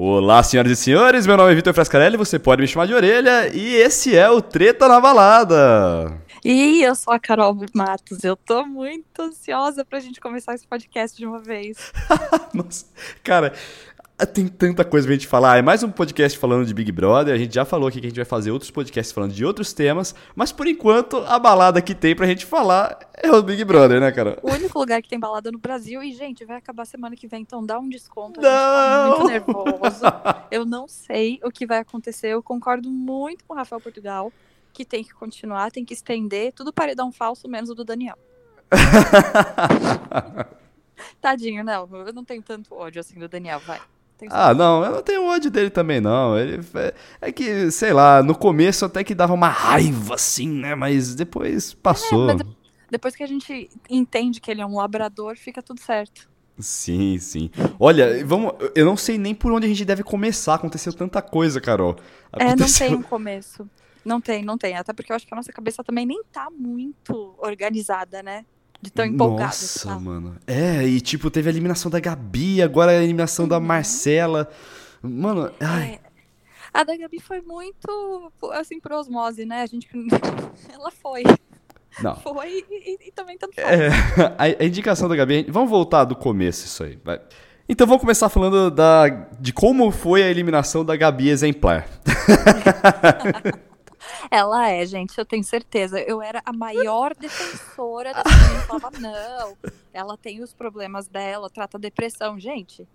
Olá, senhoras e senhores, meu nome é Vitor Frascarelli, você pode me chamar de orelha, e esse é o Treta na Balada. E eu sou a Carol Matos, eu tô muito ansiosa pra gente começar esse podcast de uma vez. Nossa, cara, tem tanta coisa pra gente falar. É mais um podcast falando de Big Brother. A gente já falou aqui que a gente vai fazer outros podcasts falando de outros temas. Mas por enquanto, a balada que tem pra gente falar é o Big Brother, né, cara? O único lugar que tem balada no Brasil. E, gente, vai acabar semana que vem, então dá um desconto. Não! A gente tá muito nervoso. Eu não sei o que vai acontecer. Eu concordo muito com o Rafael Portugal, que tem que continuar, tem que estender. Tudo paredão falso, menos o do Daniel. Tadinho, não. Eu não tenho tanto ódio assim do Daniel, vai. Ah, não, eu não tenho ódio dele também, não. Ele é, é, que, sei lá, no começo até que dava uma raiva, assim, né? Mas depois passou. É, mas depois que a gente entende que ele é um labrador, fica tudo certo. Sim, sim. Olha, vamos. Eu não sei nem por onde a gente deve começar. Aconteceu tanta coisa, Carol. Aconteceu... É, não tem um começo. Não tem, não tem. Até porque eu acho que a nossa cabeça também nem tá muito organizada, né? De tão empolgado. Nossa, tá. mano. É, e tipo, teve a eliminação da Gabi, agora a eliminação uhum. da Marcela. Mano, ai. É. A da Gabi foi muito, assim, por osmose, né? A gente. Ela foi. Não. Foi e, e também tanto faz. É, a, a, indicação da Gabi. Vamos voltar do começo, isso aí. Vai. Então vamos começar falando da, de como foi a eliminação da Gabi exemplar. Ela é, gente, eu tenho certeza. Eu era a maior defensora da. Falava, não, ela tem os problemas dela, trata depressão. Gente,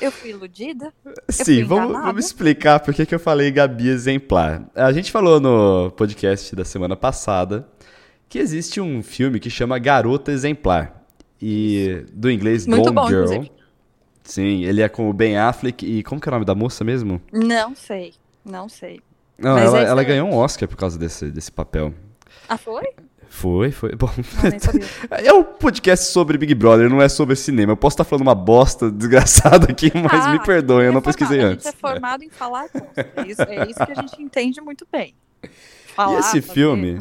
eu fui iludida? Sim, eu fui vamos, vamos, explicar por que eu falei Gabi exemplar. A gente falou no podcast da semana passada que existe um filme que chama Garota Exemplar. E do inglês Muito Gone bom, Girl. Inclusive. Sim, ele é com o Ben Affleck e como que é o nome da moça mesmo? Não sei, não sei. Não, ela, é ela ganhou um Oscar por causa desse, desse papel. Ah, foi? Foi, foi. Bom, ah, é um podcast sobre Big Brother, não é sobre cinema. Eu posso estar falando uma bosta desgraçada aqui, mas ah, me perdoem, eu não pesquisei antes. A gente é formado é. em falar é isso, é isso que a gente entende muito bem. Falar, e esse fazer... filme,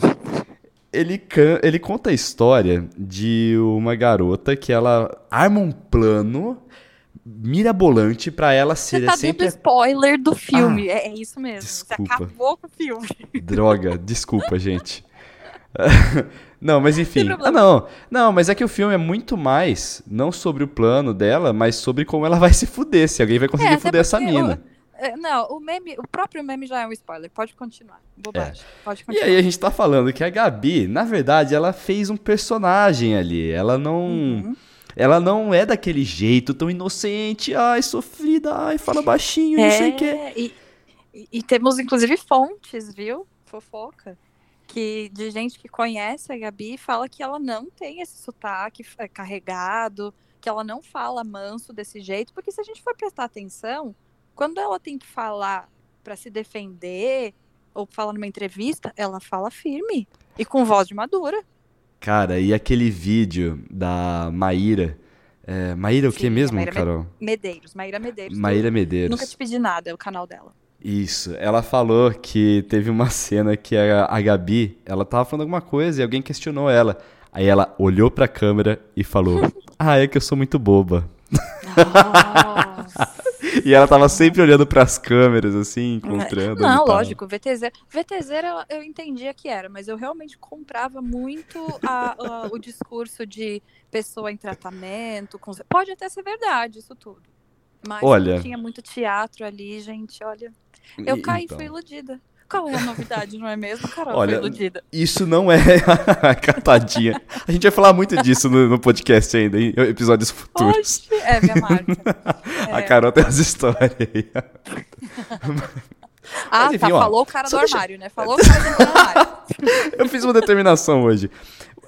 ele, ele conta a história de uma garota que ela arma um plano mirabolante para ela ser Você tá sempre... dando spoiler do filme, ah, é, isso mesmo. Desculpa. Você acabou com o filme. Droga, desculpa, gente. não, mas enfim. Ah, não. Não, mas é que o filme é muito mais, não sobre o plano dela, mas sobre como ela vai se fuder, se alguém vai conseguir é, fuder essa mina. É, não, o meme, o próprio meme já é um spoiler. Pode continuar. Bobagem. É. Pode continuar. E aí a gente tá falando que a Gabi, na verdade, ela fez um personagem ali. Ela não. Uhum ela não é daquele jeito tão inocente, ai, sofrida, ai, fala baixinho, é, não sei o quê. E, e, e temos, inclusive, fontes, viu? Fofoca. Que, de gente que conhece a Gabi fala que ela não tem esse sotaque é, carregado, que ela não fala manso desse jeito, porque se a gente for prestar atenção, quando ela tem que falar para se defender ou falar numa entrevista, ela fala firme e com voz de madura. Cara, e aquele vídeo da Maíra. É, Maíra o que mesmo, Maíra Carol? Medeiros, Maíra Medeiros. Maíra Medeiros. Nunca te pedi nada, é o canal dela. Isso, ela falou que teve uma cena que a, a Gabi, ela tava falando alguma coisa e alguém questionou ela. Aí ela olhou pra câmera e falou: Ah, é que eu sou muito boba. Nossa. E ela tava sempre olhando para as câmeras, assim, encontrando. Não, lógico, VTZ. VTZ eu, eu entendia que era, mas eu realmente comprava muito a, a, o discurso de pessoa em tratamento. Com... Pode até ser verdade isso tudo. Mas olha, tinha muito teatro ali, gente, olha. Eu caí, então. fui iludida. Qual é a novidade, não é mesmo, Carol? Olha, isso não é a catadinha. A gente vai falar muito disso no, no podcast ainda, em episódios futuros. Oxe, é minha marca. É. A Carol tem as histórias aí. Ah, Mas, enfim, tá, ó, falou o cara do deixa... armário, né? Falou o cara do armário. eu fiz uma determinação hoje.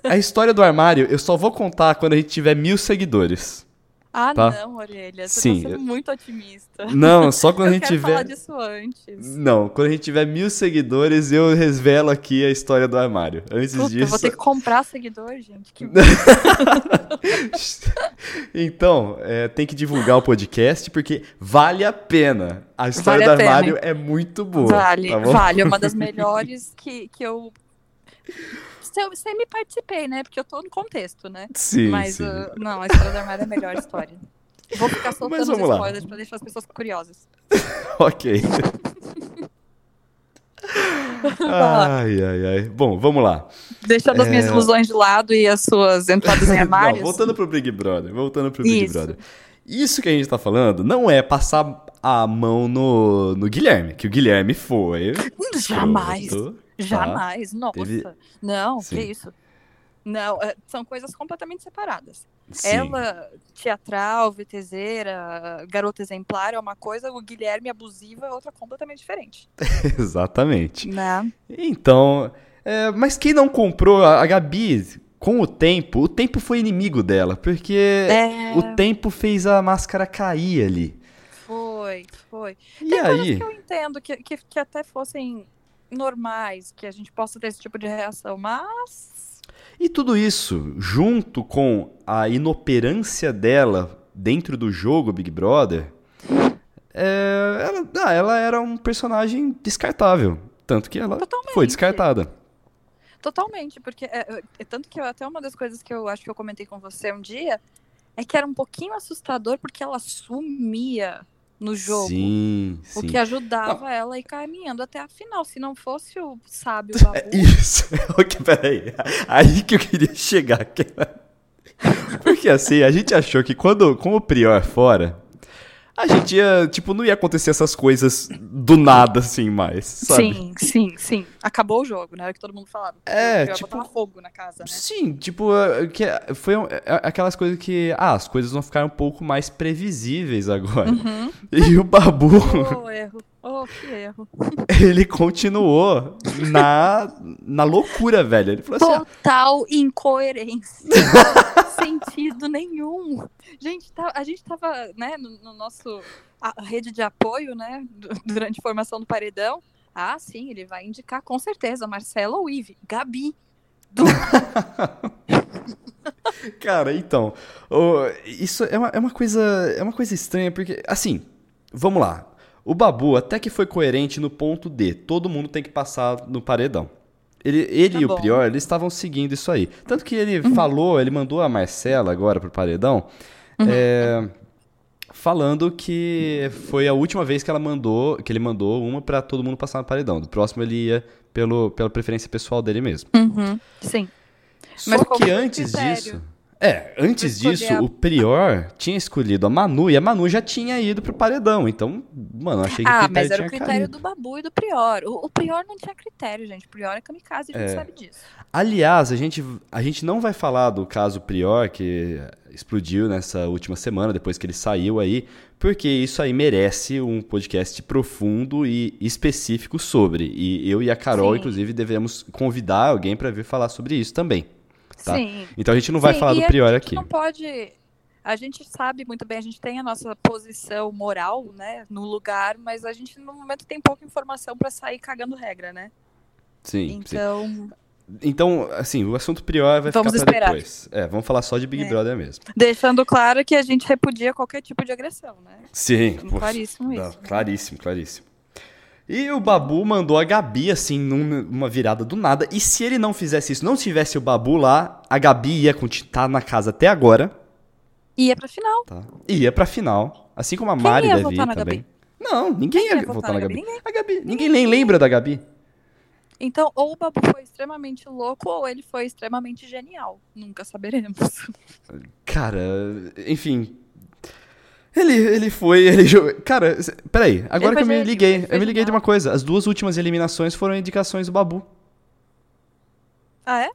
A história do armário eu só vou contar quando a gente tiver mil seguidores. Ah, tá? não, Orelha. Você Sim. tá sendo muito otimista. Não, só quando a gente tiver. falar disso antes. Não, quando a gente tiver mil seguidores, eu revelo aqui a história do armário. Antes Puta, disso. Eu vou ter que comprar seguidor, gente. Que... então, é, tem que divulgar o podcast porque vale a pena. A história vale do armário é muito boa. Vale, tá vale. É uma das melhores que, que eu eu sempre participei, né? Porque eu tô no contexto, né? Sim. Mas sim. Uh, não, a história do armário é a melhor história. Vou ficar soltando os spoilers lá. pra deixar as pessoas curiosas. ok. ai, ai, ai. Bom, vamos lá. Deixando as minhas É. ilusões de lado e as suas entradas em armários. Não, voltando pro Big Brother, voltando pro Big Isso. Brother. Isso que a gente tá falando não é passar a mão no, no Guilherme, que o Guilherme foi. Jamais. escroto, Jamais. Nossa. Teve- Não, Sim. que isso. Não, é, são coisas completamente separadas. Sim. Ela, teatral, VTZera, garota exemplar é uma coisa, o Guilherme abusiva é outra completamente diferente. Exatamente. Né? Então, é, mas quem não comprou a, Gabi com o tempo, o tempo foi inimigo dela, porque É, o tempo fez a máscara cair ali. foi, foi. E Tem aí? que eu entendo que, que, que até fossem normais, que a gente possa ter esse tipo de reação, mas. E tudo isso, junto com a inoperância dela dentro do jogo Big Brother, é, ela, ah, ela era um personagem descartável. Tanto que ela Totalmente. foi descartada. Totalmente, porque é, é- é tanto que eu- até uma das coisas que eu acho que eu comentei com você um dia é que era um pouquinho assustador porque ela sumia no jogo. Sim, O sim. que ajudava ela a ir caminhando até a final. Se não fosse o sábio É babu, isso. ok, peraí. Aí que eu queria chegar. que- Porque assim, a gente achou que quando com o Prior fora, a gente ia, tipo, não ia acontecer essas coisas do nada assim mais, sabe? sim, sim, sim. Acabou o jogo, né? Era o que todo mundo falava. É, tipo- botar fogo na casa, né? Sim, tipo, que foi é, aquelas coisas que, ah, as coisas vão ficar um pouco mais previsíveis agora. Uhum. E o Babu, Oh, erro. Oh, que erro. ele continuou na, na loucura, velho. Ele falou assim, ah, Total incoerência. Sentido nenhum. Gente, tá- a gente tava, né, no, no nosso rede de apoio, né, du- durante a formação do paredão. Ah, sim, ele vai indicar com certeza Marcela ou Ive. Gabi. Do... Cara, então, ô, isso é uma, é uma coisa é uma coisa estranha, porque, assim, vamos lá. O Babu até que foi coerente no ponto de todo mundo tem que passar no paredão. Ele, ele Tá e o bom. Prior, eles estavam seguindo isso aí. Tanto que ele falou, ele mandou a Marcela agora pro paredão, é, falando que foi a última vez que ela mandou, que ele mandou uma pra todo mundo passar no paredão. Do próximo ele ia pelo, pela preferência pessoal dele mesmo. Uhum, sim. Mas Só qual que o antes critério? disso. É, antes disso, a- o Prior tinha escolhido a Manu e a Manu já tinha ido pro paredão. Então, mano, achei que o Ah, critério mas era o critério caído. do Babu e do Prior. O, o Prior não tinha critério, gente. O Prior é kamikaze, a gente É. sabe disso. Aliás, a gente, a gente não vai falar do caso Prior, que explodiu nessa última semana, depois que ele saiu aí, porque isso aí merece um podcast profundo e específico sobre. E eu e a Carol, Sim. inclusive, devemos convidar alguém pra vir falar sobre isso também. Tá. Sim. Então a gente não vai Sim, falar do a Prior gente aqui. Não pode. A gente sabe muito bem, a gente tem a nossa posição moral, né, no lugar, mas a gente no momento tem pouca informação pra sair cagando regra, né? Sim, sim. Então, Então, assim, o assunto Prior vai Vamos ficar esperar. depois. É, vamos falar só de Big É. Brother mesmo. deixando claro que a gente repudia qualquer tipo de agressão, né? Sim, claríssimo não, isso, né? claríssimo, claríssimo. E o Babu mandou a Gabi, assim, num- numa virada do nada. E se ele não fizesse isso, não tivesse o Babu lá, a Gabi ia estar na casa até agora, Ia pra final. tá? Ia pra final. Assim como a Quem Mari ia deve ir também. Gabi? Não, ninguém ia, ia votar na Gabi. Ninguém. A Gabi. Ninguém nem lembra da Gabi. Então, ou o Babu foi extremamente louco, ou ele foi extremamente genial. Nunca saberemos. Cara, enfim. Ele, ele foi. Ele jogou. Cara, peraí. Agora que eu me liguei. Eu me liguei de uma coisa. As duas últimas eliminações foram indicações do Babu. Ah, é?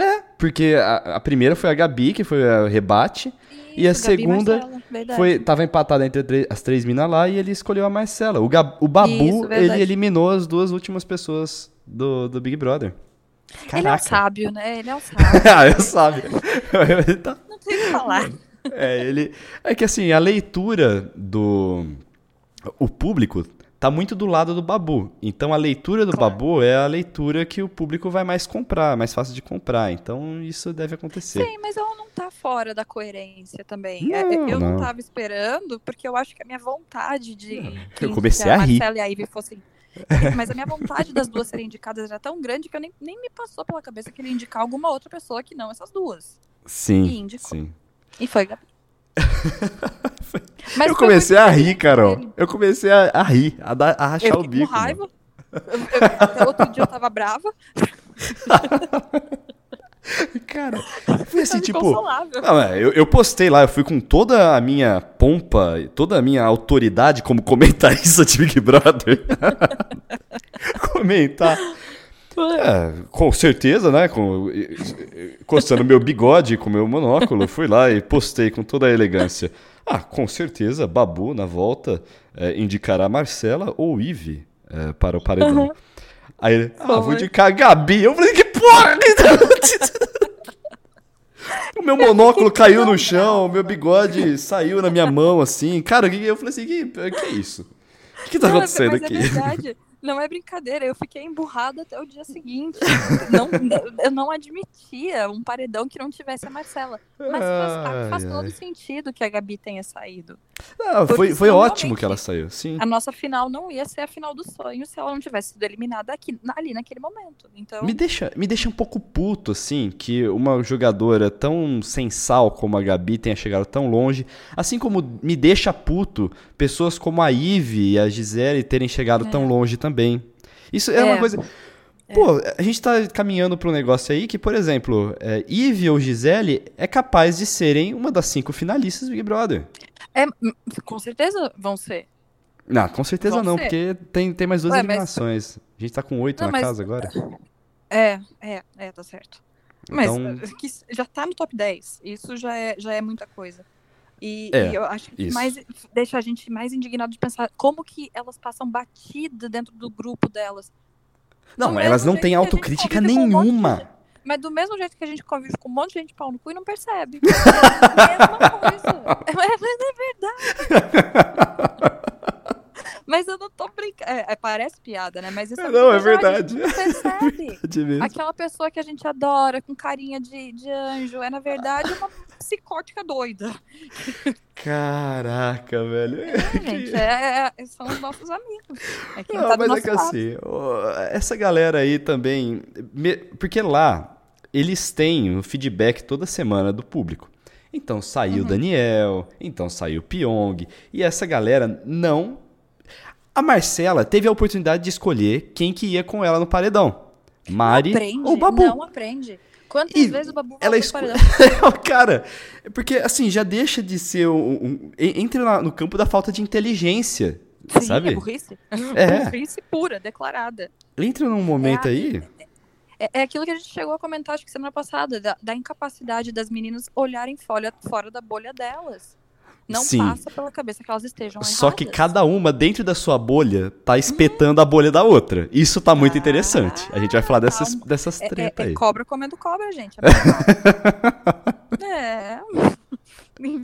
É, porque a, a primeira foi a Gabi, que foi o rebate. E a Isso, Gabi segunda Marcela. Foi, tava empatada entre tre- as três minas lá e ele escolheu a Marcela. O, Gab- o Babu, Isso, ele eliminou as duas últimas pessoas do, do Big Brother. Ele é um Caraca. sábio, né? Ele é um sábio. ah, eu sabe. Ele tá- Não tem o que falar. É, ele. É que assim, a leitura do. O público tá muito do lado do Babu. Então a leitura do Claro. Babu é a leitura que o público vai mais comprar, mais fácil de comprar. Então isso deve acontecer. Sim, mas ela não tá fora da coerência também. É, Não, eu não. não. tava esperando, porque eu acho que a minha vontade de. que- eu comecei que a rir. Marcela e a Ivy fossem. Mas a minha vontade das duas serem indicadas era tão grande que eu nem, nem me passou pela cabeça que ele ia indicar alguma outra pessoa que não essas duas. Sim. E. Sim. E foi Gabi. Eu comecei a rir, Carol. Eu comecei a, a rir, a, dar, a rachar Eu o bico. com raiva. Eu- eu- até outro dia eu tava brava. Cara, foi assim, tipo. Não, é, eu, eu postei lá, eu fui com toda a minha pompa, toda a minha autoridade como comentarista de Big Brother. Comentar. É, com certeza, né? Com, encostando meu bigode com meu monóculo, fui lá e postei com toda a elegância. Ah, com certeza, Babu, na volta, é, indicará Marcela ou Ive é, para o paredão. Uhum. Aí ele, ah, vou indicar Gabi. Eu falei, que porra! o meu monóculo caiu no chão, o meu bigode saiu na minha mão, assim. Cara, eu falei assim, que, que é isso? O que tá Não, é- acontecendo mas aqui? é verdade. Não é brincadeira, eu fiquei emburrada até o dia seguinte. Não, eu não admitia um paredão que não tivesse a Marcela. Mas faz, faz todo sentido que a Gabi tenha saído. Não, foi, foi ótimo que ela saiu, sim. A nossa final não ia ser a final do sonho se ela não tivesse sido eliminada aqui, ali naquele momento. Então, Me deixa, me deixa um pouco puto, assim, que uma jogadora tão sem sal como a Gabi tenha chegado tão longe. Assim como me deixa puto pessoas como a Ive e a Gisele terem chegado tão longe também. Isso é, uma É. coisa. Pô, a gente tá caminhando pra um negócio aí que, por exemplo, é, Ive ou Gisele é capaz de serem uma das cinco finalistas do Big Brother. é, com certeza vão ser. Não, com certeza Vão não, ser. porque tem, tem mais duas Ué, mas- eliminações. A gente tá com oito Não, na mas- casa agora. É, é, é, tá certo. Mas Então- eh, que s- já tá no top 10. Isso já é, já é muita coisa. E, É, e eu acho que isso. mais deixa a gente mais indignado de pensar como que elas passam batida dentro do grupo delas. Não, do elas não têm autocrítica um nenhuma. gente. Mas do mesmo jeito que a gente convive com um monte de gente pau no cu e não percebe. É a mesma coisa. É, é verdade. Mas eu não tô brincando. É, é, parece piada, né? Mas isso é Não, é verdade. verdade. A gente não percebe. De mesmo. Aquela pessoa que a gente adora, com carinha de, de anjo, é na verdade uma psicótica doida. Caraca, velho. É, gente, é- é- são os nossos amigos. É quem Não, tá mas é que lado. assim, essa galera aí também. Porque lá, eles têm o feedback toda semana do público. Então saiu o Uhum. Daniel, então saiu o Pyong, e essa galera não. A Marcela teve a oportunidade de escolher quem que ia com ela no paredão. Mari aprende, ou Babu. Não aprende. Quantas E vezes o Babu ela voltou esco... pro paredão? Cara, porque assim, já deixa de ser um. um- en- entra no campo da falta de inteligência. Sim, sabe? é burrice. É. Burrice pura, declarada. Entra num momento É aí. É, é aquilo que a gente chegou a comentar, acho que semana passada, da, da incapacidade das meninas olharem fora, fora da bolha delas. Não Sim. passa pela cabeça que elas estejam Só que erradas. cada uma dentro da sua bolha tá espetando a bolha da outra. Isso tá muito Ah, interessante. A gente vai falar dessas, calma. dessas É, é- treta é aí. cobra comendo cobra, gente. É. é.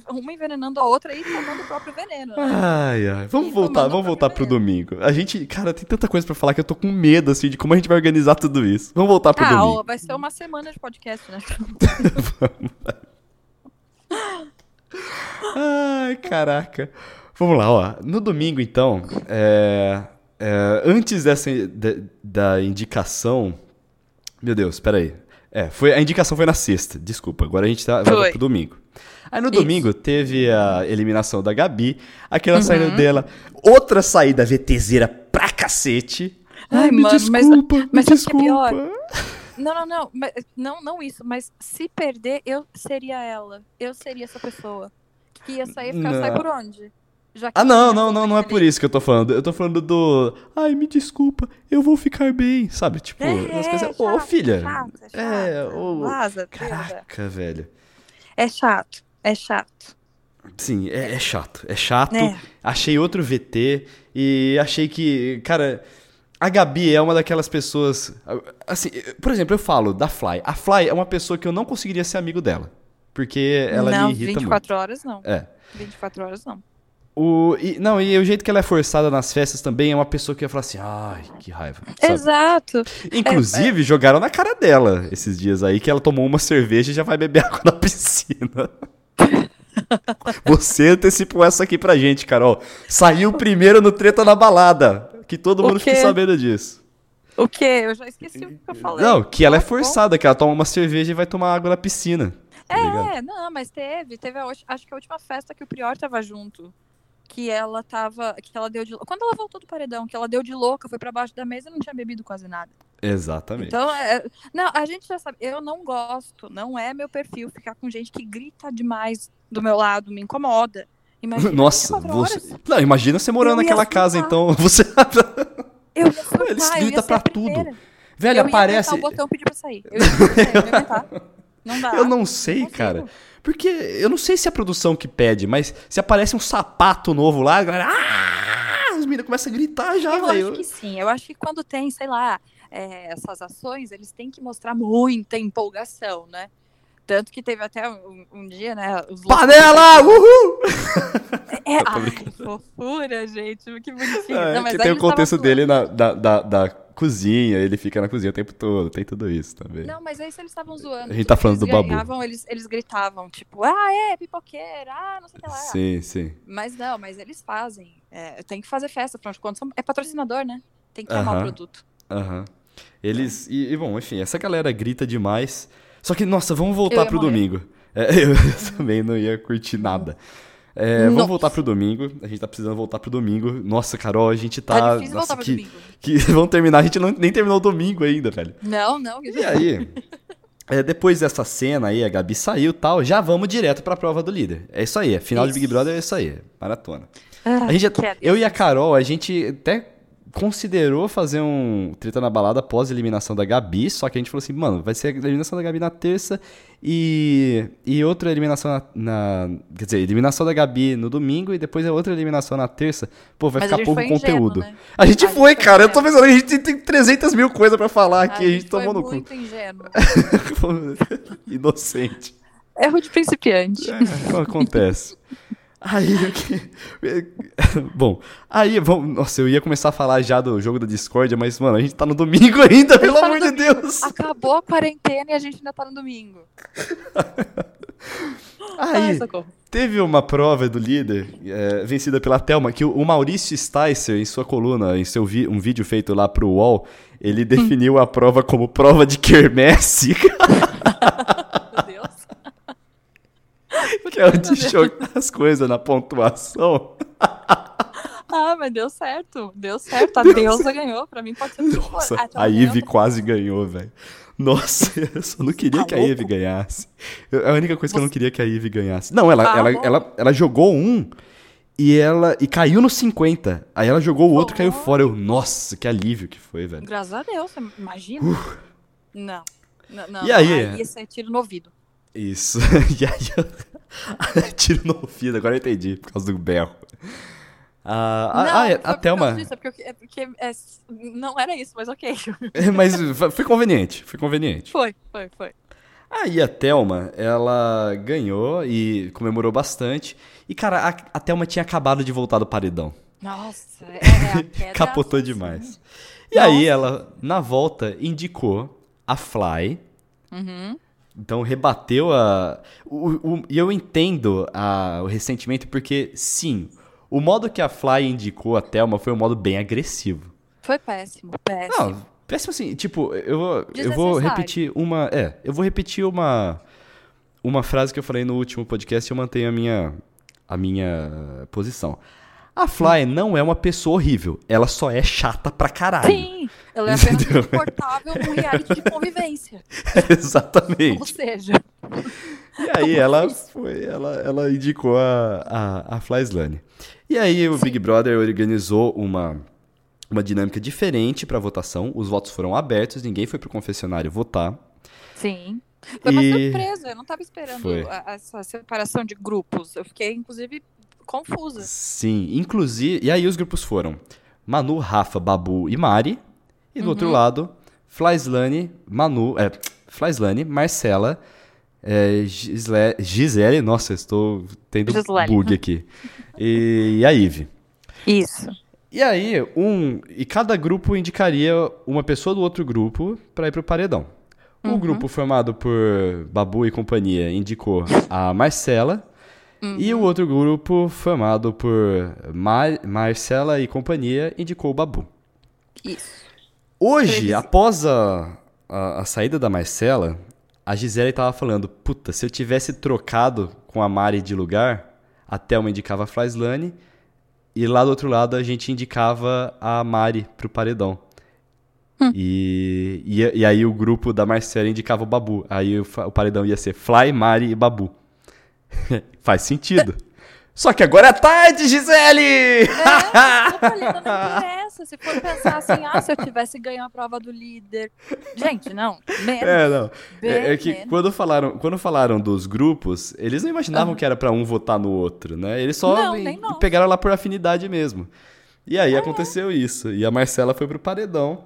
Uma envenenando a outra e tomando o próprio veneno. Né? Ai, ai. Vamos E voltar, vamos voltar pro domingo. A gente, cara, tem tanta coisa pra falar que eu tô com medo, assim, de como a gente vai organizar tudo isso. Vamos voltar pro Ah, domingo. ó, vai ser uma semana de podcast, né? Ai, caraca. Vamos lá, ó. No domingo, então, é, é, antes dessa da, da indicação. Meu Deus, peraí. É, foi, a indicação foi na sexta, desculpa. Agora a gente tá, vai pro domingo. Aí no Isso. domingo teve a eliminação da Gabi, aquela Uhum. saída dela, outra saída VTZera pra cacete. Ai, me mano, mas- desculpa, mas me que é pior? desculpa. Não, não, não, mas- não, não isso, mas se perder, eu seria ela. Eu seria essa pessoa. Que ia sair, ficar, Não. sai por onde? Ah, não, não, não, não é por isso que eu tô falando. Eu tô falando do. Ai, me desculpa, eu vou ficar bem, sabe? Tipo, É, umas coisas. é Ô, chato, filha. é chato, é É, chato. Vaza, é. Caraca, velho. É chato, é chato. Sim, é, é chato. É chato. É. Achei outro VT e achei que, cara, a Gabi é uma daquelas pessoas. Assim, por exemplo, eu falo da Fly. A Fly é uma pessoa que eu não conseguiria ser amigo dela. Porque ela não, me irrita 24 horas não. muito. É. 24 horas não. O, e, não, e o jeito que ela é forçada nas festas também é uma pessoa que ia falar assim, ai, que raiva. sabe? Exato. Inclusive, jogaram na cara dela esses dias aí que ela tomou uma cerveja e já vai beber água na piscina. Você antecipou essa aqui pra gente, Carol. Saiu primeiro no Treta na Balada. Que todo mundo fique quê? sabendo disso. O quê? Eu já esqueci o que eu falei. Não, que ela é forçada, que ela toma uma cerveja e vai tomar água na piscina. Tá? É, não, mas teve. Teve a, acho que a última festa que o Prior tava junto. Que ela tava. Que ela deu de. Quando ela voltou do paredão, que ela deu de louca, foi pra baixo da mesa e não tinha bebido quase nada. Exatamente. Então, é, não, a gente já sabe. Eu não gosto, não é meu perfil ficar com gente que grita demais do meu lado, me incomoda. Imagina Nossa, 24 você. Não, imagina você morando Eu ia naquela casa, então você. Eu ia surtar, Eles ia gritam pra tudo. Velho, eu ia aparece. apertar o botão pedir pra sair. Eu ia sair, eu ia. Não dá. Eu não sei, consigo. cara. Porque eu não sei se é a produção que pede, mas se aparece um sapato novo lá, a galera. Ah! As meninas começam a gritar já, Eu velho. acho que sim. Eu acho que quando tem, sei lá, é, essas ações, eles têm que mostrar muita empolgação, né? Tanto que teve até um, um dia, né? Loucos- Panela! Uhul! É, ai, fofura, gente. Que bonitinho. É, Não, mas que tem o contexto dele na, da, da, da cozinha, ele fica na cozinha o tempo todo, tem tudo isso também. Não, mas aí se eles estavam zoando. A gente tá tipo, falando eles do Babu. ganhavam, Eles, eles gritavam, tipo, ah, é, pipoqueira, ah, não sei o que lá. Sim, sim. Mas não, mas eles fazem. É, tem que fazer festa, afinal de contas, são- é patrocinador, né? Tem que amar o Aham. produto. Aham. Eles. E, e, bom, enfim, essa galera grita demais. Só que, nossa, vamos voltar pro morrer. domingo. É, eu também não ia curtir nada. É, vamos voltar pro domingo. A gente tá precisando voltar pro domingo. Nossa, Carol, a gente Tá, tá. difícil nossa, voltar pro que, domingo. que vamos terminar. A gente não, nem terminou o domingo ainda, velho. Não, não. E aí? é, depois dessa cena aí, a Gabi saiu e tal, já vamos direto pra prova do líder. É isso aí, é final de Isso. Big Brother é isso aí, maratona. Ah, A gente, eu e a Carol, a gente até considerou fazer um treta na balada após a eliminação da Gabi, só que a gente falou assim, mano, vai ser a eliminação da Gabi na terça e, e outra eliminação na, na- Quer dizer, eliminação da Gabi no domingo e depois a outra eliminação na terça. Pô, vai Mas a ficar gente pouco foi ingênuo, conteúdo. né? A gente A gente foi, foi cara, eu tô pensando, a gente tem 300 mil coisas pra falar aqui, a gente, foi tomou no cu. muito ingênuo. Inocente. Erro de principiante. É, acontece. Aí, bom, aí, vamos, nossa, eu ia começar a falar já do jogo da discórdia, mas, mano, a gente tá no domingo ainda, pelo tá amor de. Deus. Acabou a quarentena e a gente ainda tá no domingo. Ai, Aí, socorro. teve uma prova do líder, é, vencida pela Thelma, que o, Maurício Sticer, em sua coluna, em seu vi- um vídeo feito lá pro UOL, ele definiu a prova como prova de quermesse. Que é onde jogar as coisas na pontuação. Ah, mas deu certo. Deu certo. A deusa ganhou. Pra mim pode ser Nossa, Ah, então a pra- quase ganhou, velho. Nossa, eu só não queria Tá que a louco? Ivy ganhasse. Eu- a única coisa que eu não queria que a Ivy ganhasse. Não, ela, Tá ela, bom. ela, ela jogou um e ela e caiu no 50. Aí ela jogou o outro e caiu Oh. fora. Eu, nossa, que alívio que foi, velho. Graças a Deus, você imagina. Não. Não, não. E aí? Aí é tiro no ouvido. Isso. E aí eu... Tiro no ouvido, agora eu entendi, por causa do berro. Ah, não, ah, ah, foi a por causa Thelma. disso, é porque, é porque é- não era isso, mas ok. Mas foi conveniente, foi conveniente. Foi, foi, foi. Aí a Thelma, ela ganhou e comemorou bastante. E, cara, a, a Thelma tinha acabado de voltar do paredão. Nossa, é, é Capotou assim. demais. E aí Nossa. ela, na volta, indicou a Fly. Uhum. Então rebateu a. o- o- e eu entendo a- o ressentimento, porque, sim, o modo que a Fly indicou a Thelma foi um modo bem agressivo. Foi péssimo, péssimo. Não, péssimo assim, tipo, eu vou, eu vou repetir uma. É, eu vou repetir uma. Uma frase que eu falei no último podcast e eu mantenho a minha. A minha posição. A Fly não é uma pessoa horrível, ela só é chata pra caralho. Sim, ela é apenas insuportável num reality de convivência. Ou Exatamente. seja, E aí ela foi, ela, ela indicou a, a, a Fly Slane. E aí o Big Brother organizou uma, uma dinâmica diferente pra votação. Os votos foram abertos, ninguém foi pro confessionário votar. sim. Foi uma E- surpresa, eu não tava esperando a- essa separação de grupos. Eu fiquei, inclusive, confusa. Sim, inclusive. E aí os grupos foram Manu, Rafa, Babu e Mari. E do Uhum. outro lado, Flyslane, Manu, é, Flyslane, Marcela, é, Gisle, Gisele, nossa, eu estou tendo Gislele. bug aqui. E, e a Ive. Isso. E aí, um. E cada grupo indicaria uma pessoa do outro grupo pra ir pro paredão. O Uhum. grupo formado por Babu e companhia indicou a Marcela. E Uhum. o outro grupo formado por Mar Marcela e companhia indicou o Babu. Isso. Hoje, após a, a, a saída da Marcela, a Gisele tava falando, puta, se eu tivesse trocado com a Mari de lugar, a Thelma indicava a Flyslane e lá do outro lado a gente indicava a Mari pro paredão. Hum. E, e, e aí o grupo da Marcela indicava o Babu. Aí o, o paredão ia ser Fly, Mari e Babu. Faz sentido. Só que agora é tarde, Gisele! É, eu falei, não interessa. Se for pensar assim, ah, se eu tivesse ganho a prova do líder. Gente, não. Menos. É, não. É, é que menos. quando falaram, quando falaram dos grupos, eles não imaginavam que era pra um votar no outro, né? Eles só Não, pegaram lá por afinidade mesmo. E É. aí aconteceu isso. E a Marcela foi pro paredão.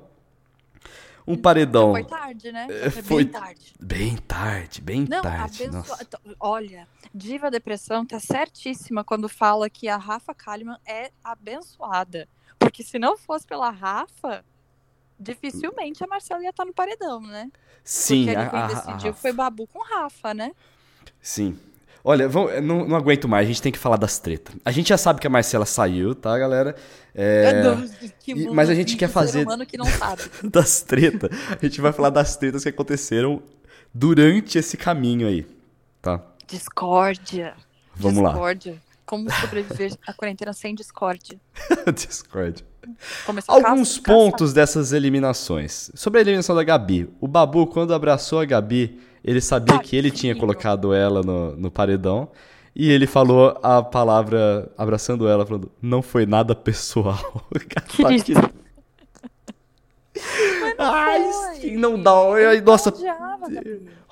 Um paredão Foi tarde, né? É, Foi, foi- bem tarde. bem tarde, bem Não, tarde. abençoa... Nossa. Olha, Diva Depressão tá certíssima quando fala que a Rafa Kalimann é abençoada. Porque se não fosse pela Rafa, dificilmente a Marcela ia estar no paredão, né? Sim, Porque a, quem a- a decidiu Rafa. foi Babu com Rafa, né? Sim. Olha, vamos- eu não, não aguento mais, a gente tem que falar das tretas. A gente já sabe que a Marcela saiu, tá, galera? É, Deus, que mundo mas a gente assim quer fazer- humano que não sabe. das tretas. A gente vai falar das tretas que aconteceram durante esse caminho aí, tá? Discórdia. Vamos lá. Discórdia. Como sobreviver à quarentena sem discórdia? Começou Alguns caça- caça- pontos dessas eliminações. Sobre a eliminação da Gabi. O Babu, quando abraçou a Gabi, ele sabia que ele tinha colocado ela no, no paredão. E ele falou a palavra, abraçando ela, falando, não foi nada pessoal. Querido. Ai, sim, não dá. Nossa.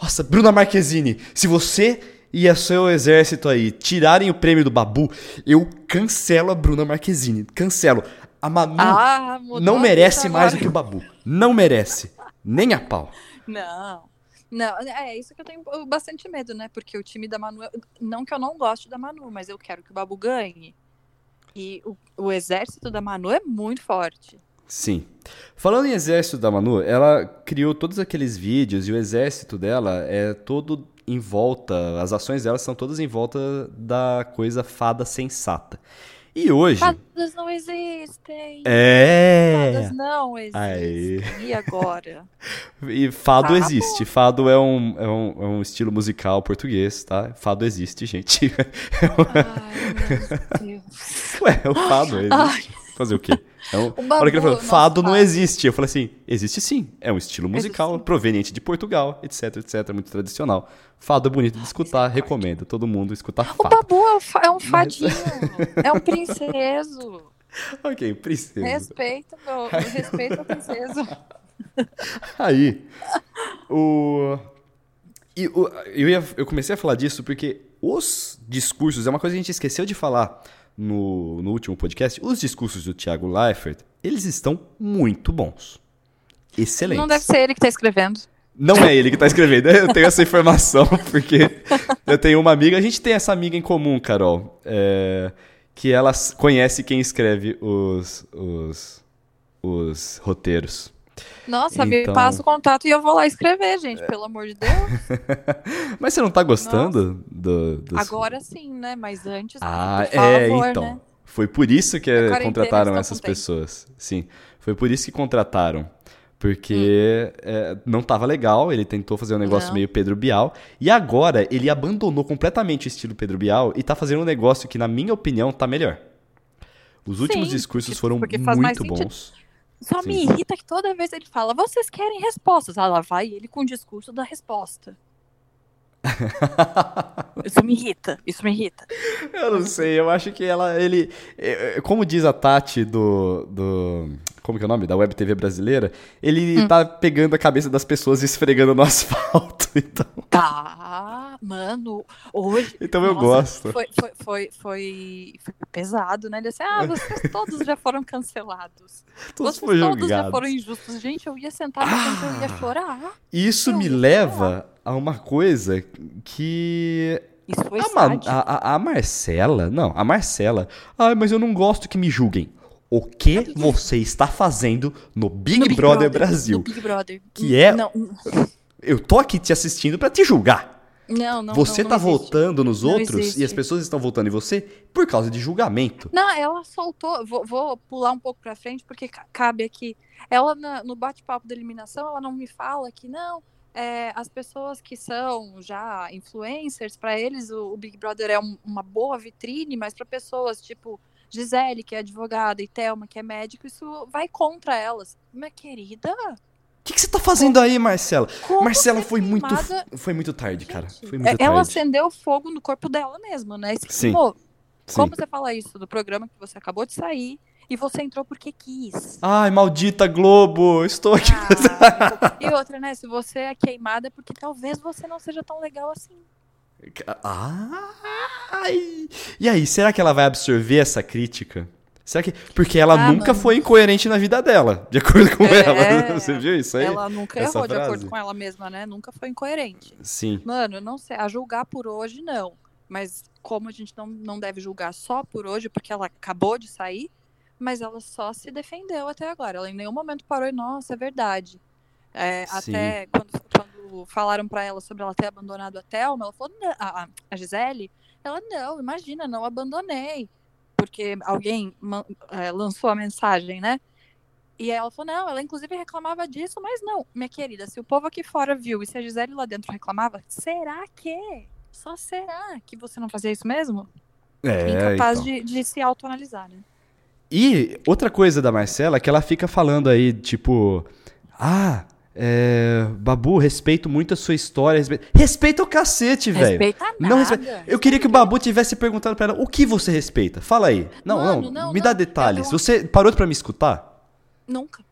Nossa, Bruna Marquezine, se você e o seu exército aí tirarem o prêmio do Babu, eu cancelo a Bruna Marquezine. Cancelo. A Manu Ah, não merece mais do que o Babu. Não merece. Nem a pau. Não. Não, é isso que eu tenho bastante medo, né? Porque o time da Manu. Não que eu não goste da Manu, mas eu quero que o Babu ganhe. E o, o exército da Manu é muito forte. Sim. Falando em exército da Manu, ela criou todos aqueles vídeos e o exército dela é todo em volta, as ações dela são todas em volta da coisa fada sensata. E hoje. Fadas não existem. É! Fadas não existem. Aí. E agora? E fado Tá existe. Fado é um, é, um, é um estilo musical português, tá? Fado existe, gente. Ai, meu Deus. Ué, o fado existe. Ai. Fazer o quê? Um... O A hora que ele falou, Babu, fado não existe. Eu falei assim, existe sim. É um estilo musical Existe proveniente de Portugal, etc, etc. Muito tradicional. Fado é bonito de escutar, recomendo. Todo mundo escutar O fado. Babu é um, fa- é um fadinho. É um princeso. Ok, princesa. Respeita, meu. Respeita o princeso. Aí, o... E o- eu, ia- eu comecei a falar disso porque os discursos, é uma coisa que a gente esqueceu de falar no, no último podcast, os discursos do Thiago Leifert, eles estão muito bons. Excelentes. Não deve ser ele que tá escrevendo. Não é ele que tá escrevendo, eu tenho essa informação, porque eu tenho uma amiga, a gente tem essa amiga em comum, Carol, é, que ela conhece quem escreve os, os, os roteiros. Nossa, me Então- passa o contato e eu vou lá escrever, gente, pelo amor de Deus. Mas você não tá gostando do, dos... Agora sim, né? Mas antes, Ah, é, favor, então. né? Foi por isso que contrataram essas pessoas. Sim, foi por isso que contrataram. Porque eh, não tava legal, ele tentou fazer um negócio Hum. Não. meio Pedro Bial. E agora ele abandonou completamente o estilo Pedro Bial e tá fazendo um negócio que, na minha opinião, tá melhor. Os últimos Sim, discursos foram muito sentido. Só Sim. me irrita que toda vez ele fala, vocês querem respostas. Ah, lá vai ele com o discurso da resposta. Isso me irrita, isso me irrita. Eu não sei, eu acho que ela, ele, é, é, como diz a Tati do, do, como que é o nome, da Web TV brasileira, ele Hum. tá pegando a cabeça das pessoas e esfregando no asfalto, então, Tá, mano, hoje. então eu Nossa, gosto. Foi, foi, foi, foi, foi pesado, né? Ele disse, ah, vocês todos já foram cancelados. Todos vocês foram todos já foram injustos. Gente, eu ia sentar canto, eu ia Ah. chorar. Isso Eu me leva a uma coisa que Isso foi a, a, a- Marcela, não, a Marcela, ai, mas eu não gosto que me julguem. O que você está fazendo no Big, No Big Brother, no Brasil? Big Brother. Que é- Não, Eu tô aqui te assistindo pra te julgar. não, não. você não, tá não existe. votando nos Não outros existe. e as pessoas estão votando em você por causa de julgamento. Não, ela soltou. Vou, vou pular um pouco pra frente, porque ca- cabe aqui. Ela, no bate-papo da eliminação, ela não me fala que não. é, as pessoas que são já influencers, para eles o, o, Big Brother é um, uma boa vitrine, mas para pessoas tipo Gisele, que é advogada, e Thelma, que é médico, isso vai contra elas. Minha querida. O que, que, você tá fazendo aí, Marcela? Marcela foi muito foi muito tarde, Gente, cara. Foi muito ela tarde. acendeu fogo no corpo dela mesmo, né? Sim. Como você fala isso do programa que você acabou de sair? E você entrou porque quis. Ai, maldita Globo, estou aqui. Ah, e outra, né? Se você é queimada é porque talvez você não seja tão legal assim. Ai. E aí, será que ela vai absorver essa crítica? Será que. Porque ela ah, nunca foi incoerente na vida dela, de acordo com é, ela. Você viu isso aí? Ela nunca Essa errou, frase? de acordo com ela mesma, né? Nunca foi incoerente. Sim. Mano, não sei. A julgar por hoje, não. Mas como a gente não, não deve julgar só por hoje, porque ela acabou de sair, mas ela só se defendeu até agora. Ela em nenhum momento parou e, nossa, é verdade. É, até quando, quando falaram para ela sobre ela ter abandonado a Thelma, ela falou, a, a Gisele, ela, não, imagina, não abandonei. Porque alguém é, lançou a mensagem, né? E ela falou, não, ela inclusive reclamava disso, mas não, minha querida, se o povo aqui fora viu e se a Gisele lá dentro reclamava, será que? Só será que você não fazia isso mesmo? É, Incapaz então. de, de se autoanalisar, né? E outra coisa da Marcela é que ela fica falando aí, tipo, ah, é, Babu, respeito muito a sua história. Respeita, respeita o cacete, velho. Respeita nada. Não respeita. Eu queria que o Babu tivesse perguntado pra ela o que você respeita. Fala aí. Não, Mano, não, não, me dá detalhes. Eu... Você parou pra me escutar? Nunca.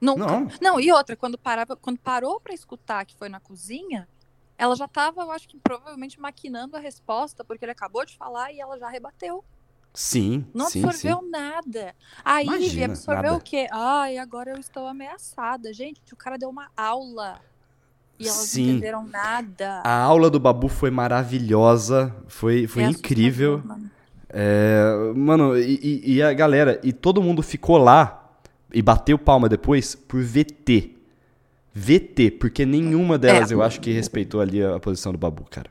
Nunca. Não. não, e outra, quando, parava, quando parou pra escutar que foi na cozinha, ela já tava, eu acho que provavelmente maquinando a resposta, porque ele acabou de falar e ela já rebateu. Sim. Não absorveu sim. nada. Aí Imagina, absorveu nada. o quê? Ai, agora eu estou ameaçada. Gente, o cara deu uma aula. E elas Sim. não entenderam nada. A aula do Babu foi maravilhosa. Foi, foi É incrível. mano. É, mano, e, e- e a galera, e todo mundo ficou lá e bateu palma depois por VT. VT, porque nenhuma delas É. eu acho que respeitou ali a, a posição do Babu, cara.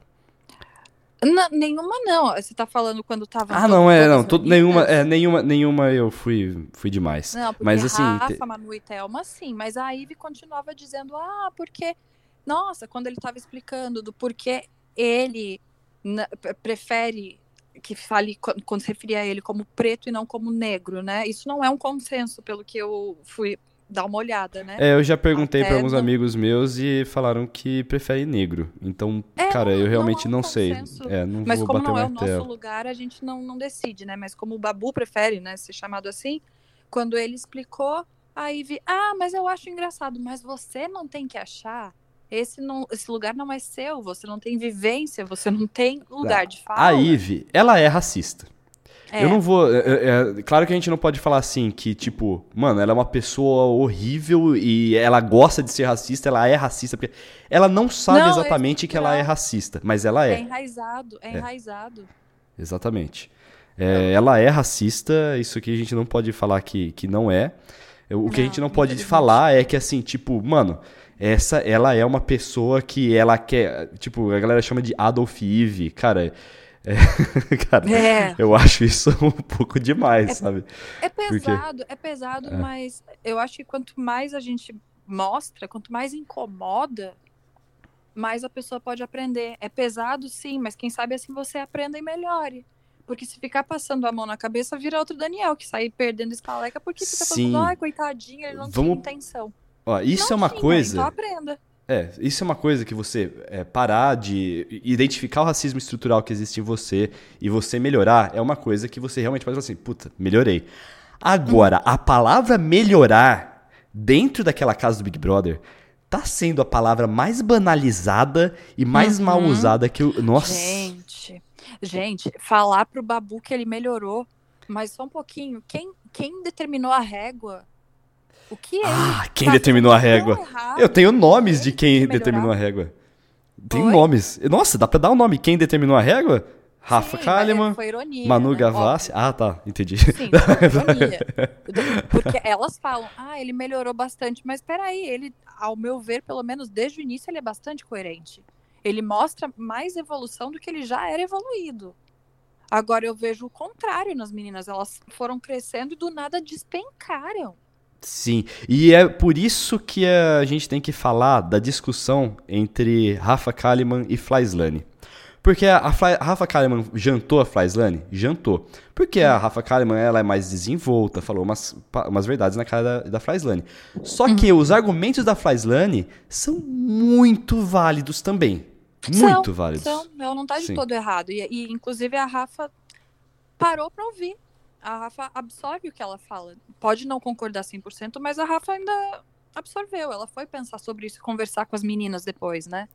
Não, nenhuma não. Você tá falando quando tava. Ah, não, é, não, todo- nenhuma, é, nenhuma, nenhuma eu fui, fui demais. Não, porque Mas assim, Rafa, te- Manu e Thelma, sim. Mas a Ivy continuava dizendo, ah, porque... Nossa, quando ele tava explicando do porquê ele prefere que fale, qu- quando se referia a ele como preto e não como negro, né? Isso não é um consenso, pelo que eu fui dar uma olhada, né? É, eu já perguntei pra alguns amigos meus e falaram que preferem negro. Então, É, cara, não- eu não realmente é um não sei. É, não Mas vou como bater não é o nosso lugar, a gente não, não decide, né? Mas como o Babu prefere, né, ser chamado assim, quando ele explicou, a Ivy, ah, mas eu acho engraçado, mas você não tem que achar. Esse, não, esse lugar não é seu, você não tem vivência, você não tem lugar de fala. A Ive, ela é racista. É, Eu não vou. é, é, é, claro que a gente não pode falar assim que, tipo, mano, ela é uma pessoa horrível e ela gosta de ser racista, ela é racista. Porque ela não sabe Não, é exatamente que ela é racista, mas ela é é. enraizado, é, enraizado. Exatamente. É, ela é racista, isso aqui a gente não pode falar que, que não é. O que a Não, gente não pode falar é que, assim, tipo, mano, essa, ela é uma pessoa que ela quer. Tipo, a galera chama de Adolf Eve. Cara, é, cara É. eu acho isso um pouco demais, sabe? É Por quê? pesado, é pesado, mas eu acho que quanto mais a gente mostra, quanto mais incomoda, mais a pessoa pode aprender. É pesado, sim, mas quem sabe assim você aprenda e melhore. Porque se ficar passando a mão na cabeça, vira outro Daniel, que sai perdendo escaleca porque fica Sim. mundo, ai, coitadinho, ele não Vamos- tinha intenção. Ó, isso Não é uma tinha, coisa. Então aprenda. É, isso é uma coisa que você é, parar de identificar o racismo estrutural que existe em você e você melhorar é uma coisa que você realmente pode falar assim, puta, melhorei. Agora, a palavra melhorar dentro daquela casa do Big Brother tá sendo a palavra mais banalizada e mais Uhum. mal usada que eu. Nossa. Gente, gente, falar pro Babu que ele melhorou, mas só um pouquinho. Quem, quem determinou a régua? O que ele Ah, quem tá determinou a régua? Eu tenho nomes de quem melhorar. determinou a régua. Tem Oi? nomes. Nossa, dá pra dar um nome. Quem determinou a régua? Rafa Sim, Kalimann. ironia. Manu né? Gavassi. Ah, tá. Entendi. Sim, foi ironia. Porque elas falam, ah, ele melhorou bastante, mas peraí, ele, ao meu ver, pelo menos desde o início, ele é bastante coerente. Ele mostra mais evolução do que ele já era evoluído. Agora eu vejo o contrário nas meninas, elas foram crescendo e do nada despencaram. Sim, e é por isso que a gente tem que falar da discussão entre Rafa Kalimann e Flyslane. Porque a, Fly, a Rafa Kalimann jantou a Flyslane? Jantou. Porque a Rafa Kalimann ela é mais desenvolta, falou umas, umas verdades na cara da, da Flyslane. Só uhum. que os argumentos da Flyslane são muito válidos também. Muito são, válidos. São, eu não tá de Sim. todo errado. E, e, inclusive, a Rafa parou pra ouvir. A Rafa absorve o que ela fala. Pode não concordar 100%, mas a Rafa ainda absorveu. Ela foi pensar sobre isso e conversar com as meninas depois, né?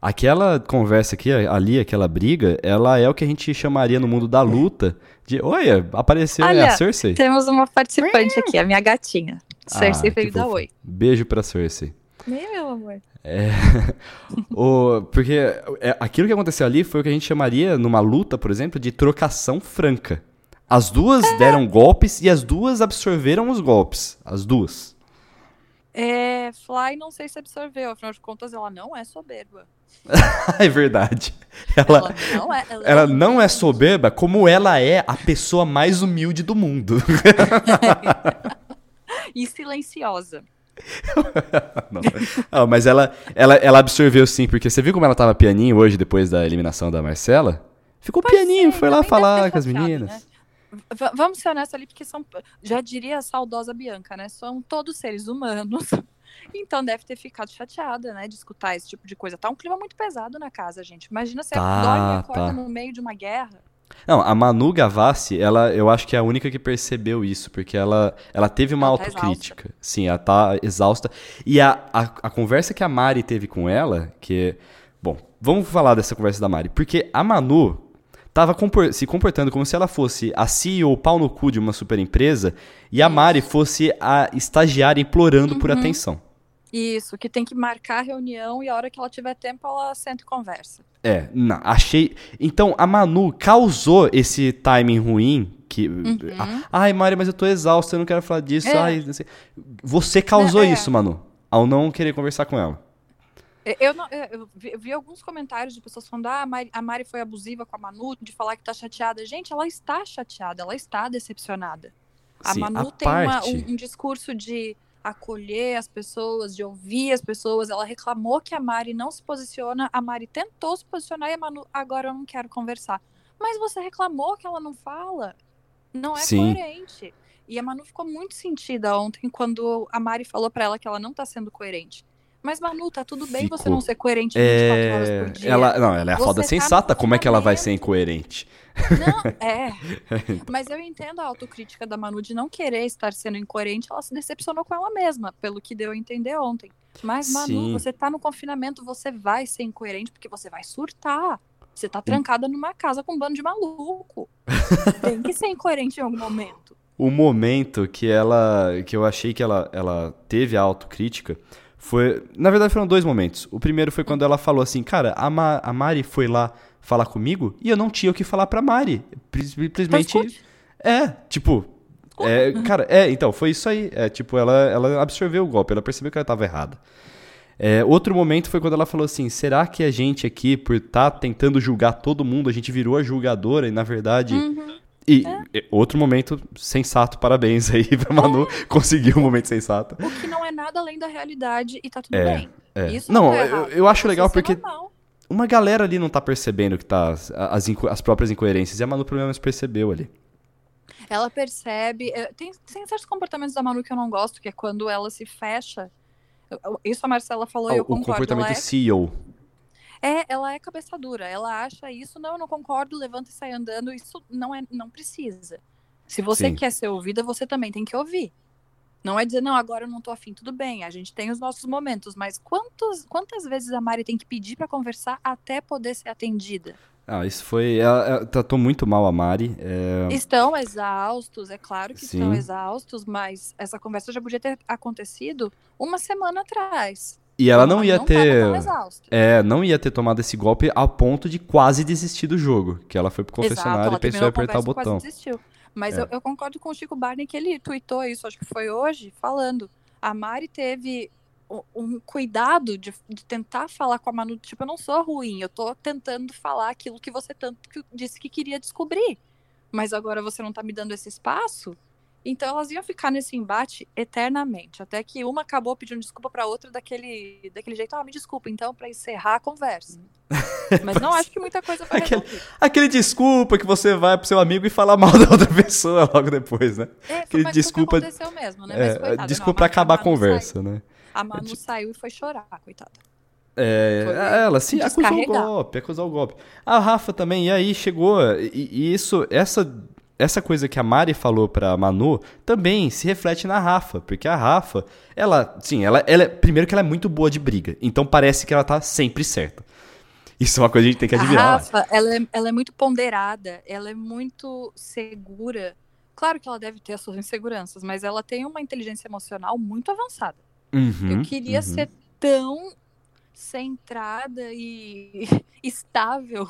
Aquela conversa aqui, ali, aquela briga, ela é o que a gente chamaria no mundo da luta de. Olha, apareceu Olha, a Cersei. Temos uma participante aqui, a minha gatinha. Cersei ah, veio dar oi. Beijo pra Cersei. Meu amor. É, o, porque é, aquilo que aconteceu ali foi o que a gente chamaria, numa luta, por exemplo, de trocação franca. As duas é. deram golpes e as duas absorveram os golpes. As duas. É, Fly não sei se absorveu, afinal de contas ela não é soberba. é verdade. Ela, ela, não, é, ela, ela é não é soberba como ela é a pessoa mais humilde do mundo. e silenciosa. mas ela, ela, ela absorveu sim, porque você viu como ela tava pianinho hoje, depois da eliminação da Marcela? Ficou Pode pianinho, ser, foi lá falar com as meninas. Né? Vamos ser honestos ali, porque são, já diria a saudosa Bianca, né? São todos seres humanos. Então deve ter ficado chateada, né, de escutar esse tipo de coisa. Tá um clima muito pesado na casa, gente. Imagina se tá, dorme e acorda tá. no meio de uma guerra. Não, a Manu Gavassi, ela, eu acho que é a única que percebeu isso, porque ela, ela teve uma ela tá autocrítica. Tá Sim, ela tá exausta. E a, a, a, conversa que a Mari teve com ela, que. Bom, vamos falar dessa conversa da Mari. Porque a Manu, estava se comportando como se ela fosse a CEO pau no cu de uma super empresa e a Mari fosse a estagiária implorando uhum. por atenção. Isso, que tem que marcar a reunião e a hora que ela tiver tempo ela senta e conversa. É, não, achei. Então a Manu causou esse timing ruim que. Uhum. Ai, Mari, mas eu tô exausto, eu não quero falar disso. É. Ai, Você causou é, é. isso, Manu, ao não querer conversar com ela. Eu, não, eu vi, eu vi, alguns comentários de pessoas falando: ah, a Mari, a Mari foi abusiva com a Manu, de falar que tá chateada. Gente, ela está chateada, ela está decepcionada. A Sim, Manu a tem parte... uma, um, um, discurso de acolher as pessoas, de ouvir as pessoas. Ela reclamou que a Mari não se posiciona, a Mari tentou se posicionar e a Manu, agora eu não quero conversar. Mas você reclamou que ela não fala. Não é Sim. coerente. E a Manu ficou muito sentida ontem quando a Mari falou para ela que ela não tá sendo coerente. Mas, Manu, tá tudo bem Ficou. você não ser coerente 24 é... horas por dia. Ela, não, ela é a foda tá sensata. Como é que ela vai ser incoerente? Não, é. Mas eu entendo a autocrítica da Manu de não querer estar sendo incoerente. Ela se decepcionou com ela mesma, pelo que deu a entender ontem. Mas, Manu, Sim. você tá no confinamento, você vai ser incoerente porque você vai surtar. Você tá trancada numa casa com um bando de maluco. Tem que ser incoerente em algum momento. O momento que ela. que eu achei que ela, ela teve a autocrítica foi, na verdade foram dois momentos. O primeiro foi quando ela falou assim, cara, a, Ma a Mari foi lá falar comigo e eu não tinha o que falar pra Mari. Simplesmente. É, tipo. É, cara, é, então, foi isso aí. É, tipo, ela, ela absorveu o golpe, ela percebeu que ela estava errada. É, outro momento foi quando ela falou assim: será que a gente aqui, por estar tá tentando julgar todo mundo, a gente virou a julgadora e na verdade uhum. E é. outro momento sensato, parabéns aí pra Manu, é. conseguir um momento sensato. O que não é nada além da realidade e tá tudo é, bem. É. Isso não, não tá eu, eu, acho legal porque normal. uma galera ali não tá percebendo que tá as, as próprias incoerências e a Manu pelo menos percebeu ali. Ela percebe. É, tem, tem certos comportamentos da Manu que eu não gosto, que é quando ela se fecha. Isso a Marcela falou e eu concordo. O comportamento é... CEO. É, ela é cabeça dura. Ela acha isso, não, eu não concordo, levanta e sai andando. Isso não é, não precisa. Se você Sim. quer ser ouvida, você também tem que ouvir. Não é dizer, não, agora eu não tô afim, tudo bem, a gente tem os nossos momentos, mas quantos, quantas vezes a Mari tem que pedir para conversar até poder ser atendida? Ah, isso foi. Ela, ela tratou muito mal a Mari. É... Estão exaustos, é claro que Sim. estão exaustos, mas essa conversa já podia ter acontecido uma semana atrás. E ela não ia não ter. É, não ia ter tomado esse golpe ao ponto de quase desistir do jogo. Que ela foi pro confessionário Exato, e pensou em apertar o botão. Mas é. eu, eu, concordo com o Chico Barney que ele tweetou isso, acho que foi hoje, falando. A Mari teve um cuidado de, de, tentar falar com a Manu, tipo, eu não sou ruim, eu tô tentando falar aquilo que você tanto que disse que queria descobrir. Mas agora você não tá me dando esse espaço. Então elas iam ficar nesse embate eternamente, até que uma acabou pedindo desculpa pra outra daquele, daquele jeito, ah, me desculpa, então, pra encerrar a conversa. Mas não acho que muita coisa foi Aquele-. Aquele desculpa que você vai pro seu amigo e fala mal da outra pessoa logo depois, né? É, Aquele desculpa- aconteceu mesmo, né? É, Mas, desculpa pra acabar a conversa, né? A Manu saiu e foi chorar, coitada. É, Foi ela se acusou o golpe, acusou o golpe. A Rafa também, e aí chegou, e, e isso, essa, essa coisa que a Mari falou pra Manu também se reflete na Rafa, porque a Rafa, ela, sim, ela, ela primeiro que ela é muito boa de briga, então parece que ela tá sempre certa. Isso é uma coisa que a gente tem que A admirar. Rafa, ela é, ela é muito ponderada, ela é muito segura. Claro que ela deve ter as suas inseguranças, mas ela tem uma inteligência emocional muito avançada. Uhum, Eu queria uhum. ser tão centrada e estável.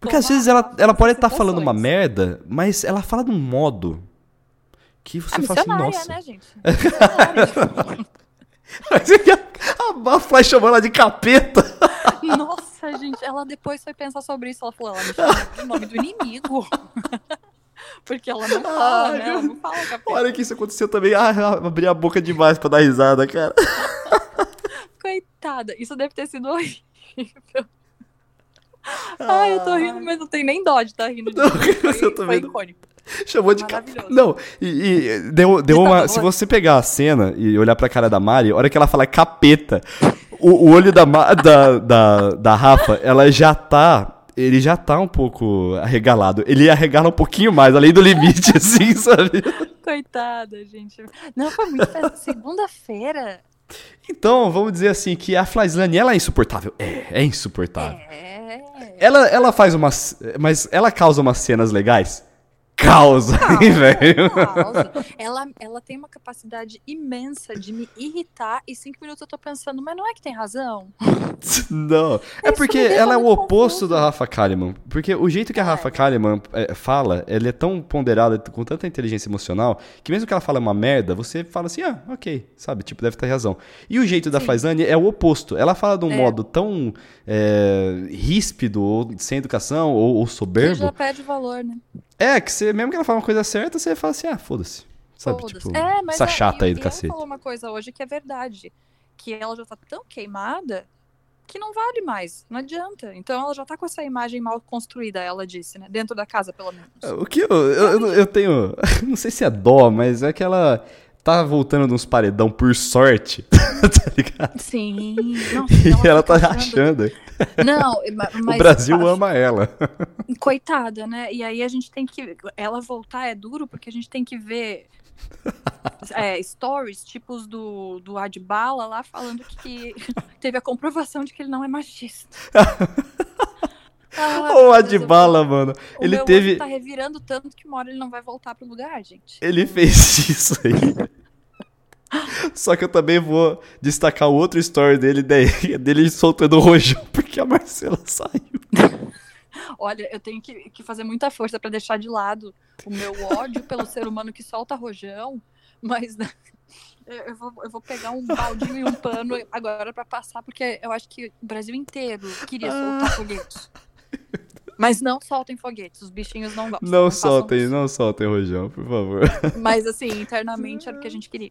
Porque às a vezes ela, ela pode estar falando uma merda, mas ela fala de um modo que você A fala assim, nossa. né, gente? Missionária. a Fly chamou ela de capeta. Nossa, gente, ela depois foi pensar sobre isso. Ela falou, ela me chama pelo nome do inimigo. Porque ela não fala, Ai, né? Ela não fala capeta. Olha que isso aconteceu também. Ah, abri a boca demais pra dar risada, cara. Coitada, isso deve ter sido horrível. Ai, eu tô rindo, mas não tem nem dó de estar rindo Não. Foi, eu tô foi vendo. icônico. Chamou de. Maravilhoso. Não, e, e deu, deu uma. Ditador. Se você pegar a cena e olhar pra cara da Mari, a hora que ela fala capeta, o, o olho da, da, da, da Rafa, ela já tá. Ele já tá um pouco arregalado. Ele arregala um pouquinho mais, além do limite, assim, sabe? Coitada, gente. Não, foi muito. Segunda-feira. Então, vamos dizer assim, que a Flyslane, ela é insuportável. É, é insuportável. É. Ela, ela faz umas. Mas ela causa umas cenas legais? Causa, hein, velho? Ela, ela tem uma capacidade imensa de me irritar e cinco minutos eu tô pensando, mas não é que tem razão? Não. É Isso porque ela é o oposto confusa. da Rafa Kalimann. Porque o jeito que a É. Rafa Kalimann é, fala, ela é tão ponderada, com tanta inteligência emocional, que mesmo que ela fale uma merda, você fala assim, ah, ok, sabe? Tipo, deve ter razão. E o jeito da Sim. Flyslane é o oposto. Ela fala de um É. modo tão é, ríspido, ou sem educação, ou, ou soberbo. já perde valor, né? É, que você, mesmo que ela fale uma coisa certa, você fala assim, ah, foda-se. Sabe, Foda-se. tipo, é, essa é, chata aí do cacete. Ela falou uma coisa hoje que é verdade. Que ela já tá tão queimada que não vale mais. Não adianta. Então ela já tá com essa imagem mal construída, ela disse, né? Dentro da casa, pelo menos. O que eu, eu, eu- eu tenho. Não sei se é dó, mas é que ela tá voltando de uns paredão por sorte. tá ligado? Sim. Nossa, E ela tá fica achando. Não, ma- mas o Brasil ama ela. Coitada, né? E aí a gente tem que. Ela voltar é duro porque a gente tem que ver é, stories, tipos do, do Adbala lá falando que teve a comprovação de que ele não é machista. Ah, Deus, Adbala, mano. o Ele teve. tá revirando tanto que uma hora ele não vai voltar pro lugar, gente. Ele fez isso aí. Só que eu também vou destacar o outro story dele, dele soltando o rojão, porque a Marcela saiu. Olha, eu tenho que, que fazer muita força pra deixar de lado o meu ódio pelo ser humano que solta rojão, mas né, eu vou, eu vou pegar um baldinho e um pano agora pra passar, porque eu acho que o Brasil inteiro queria soltar foguetes. Mas não soltem foguetes, os bichinhos não gostam. Não façam soltem, não soltem rojão, por favor. Mas assim, internamente era o que a gente queria.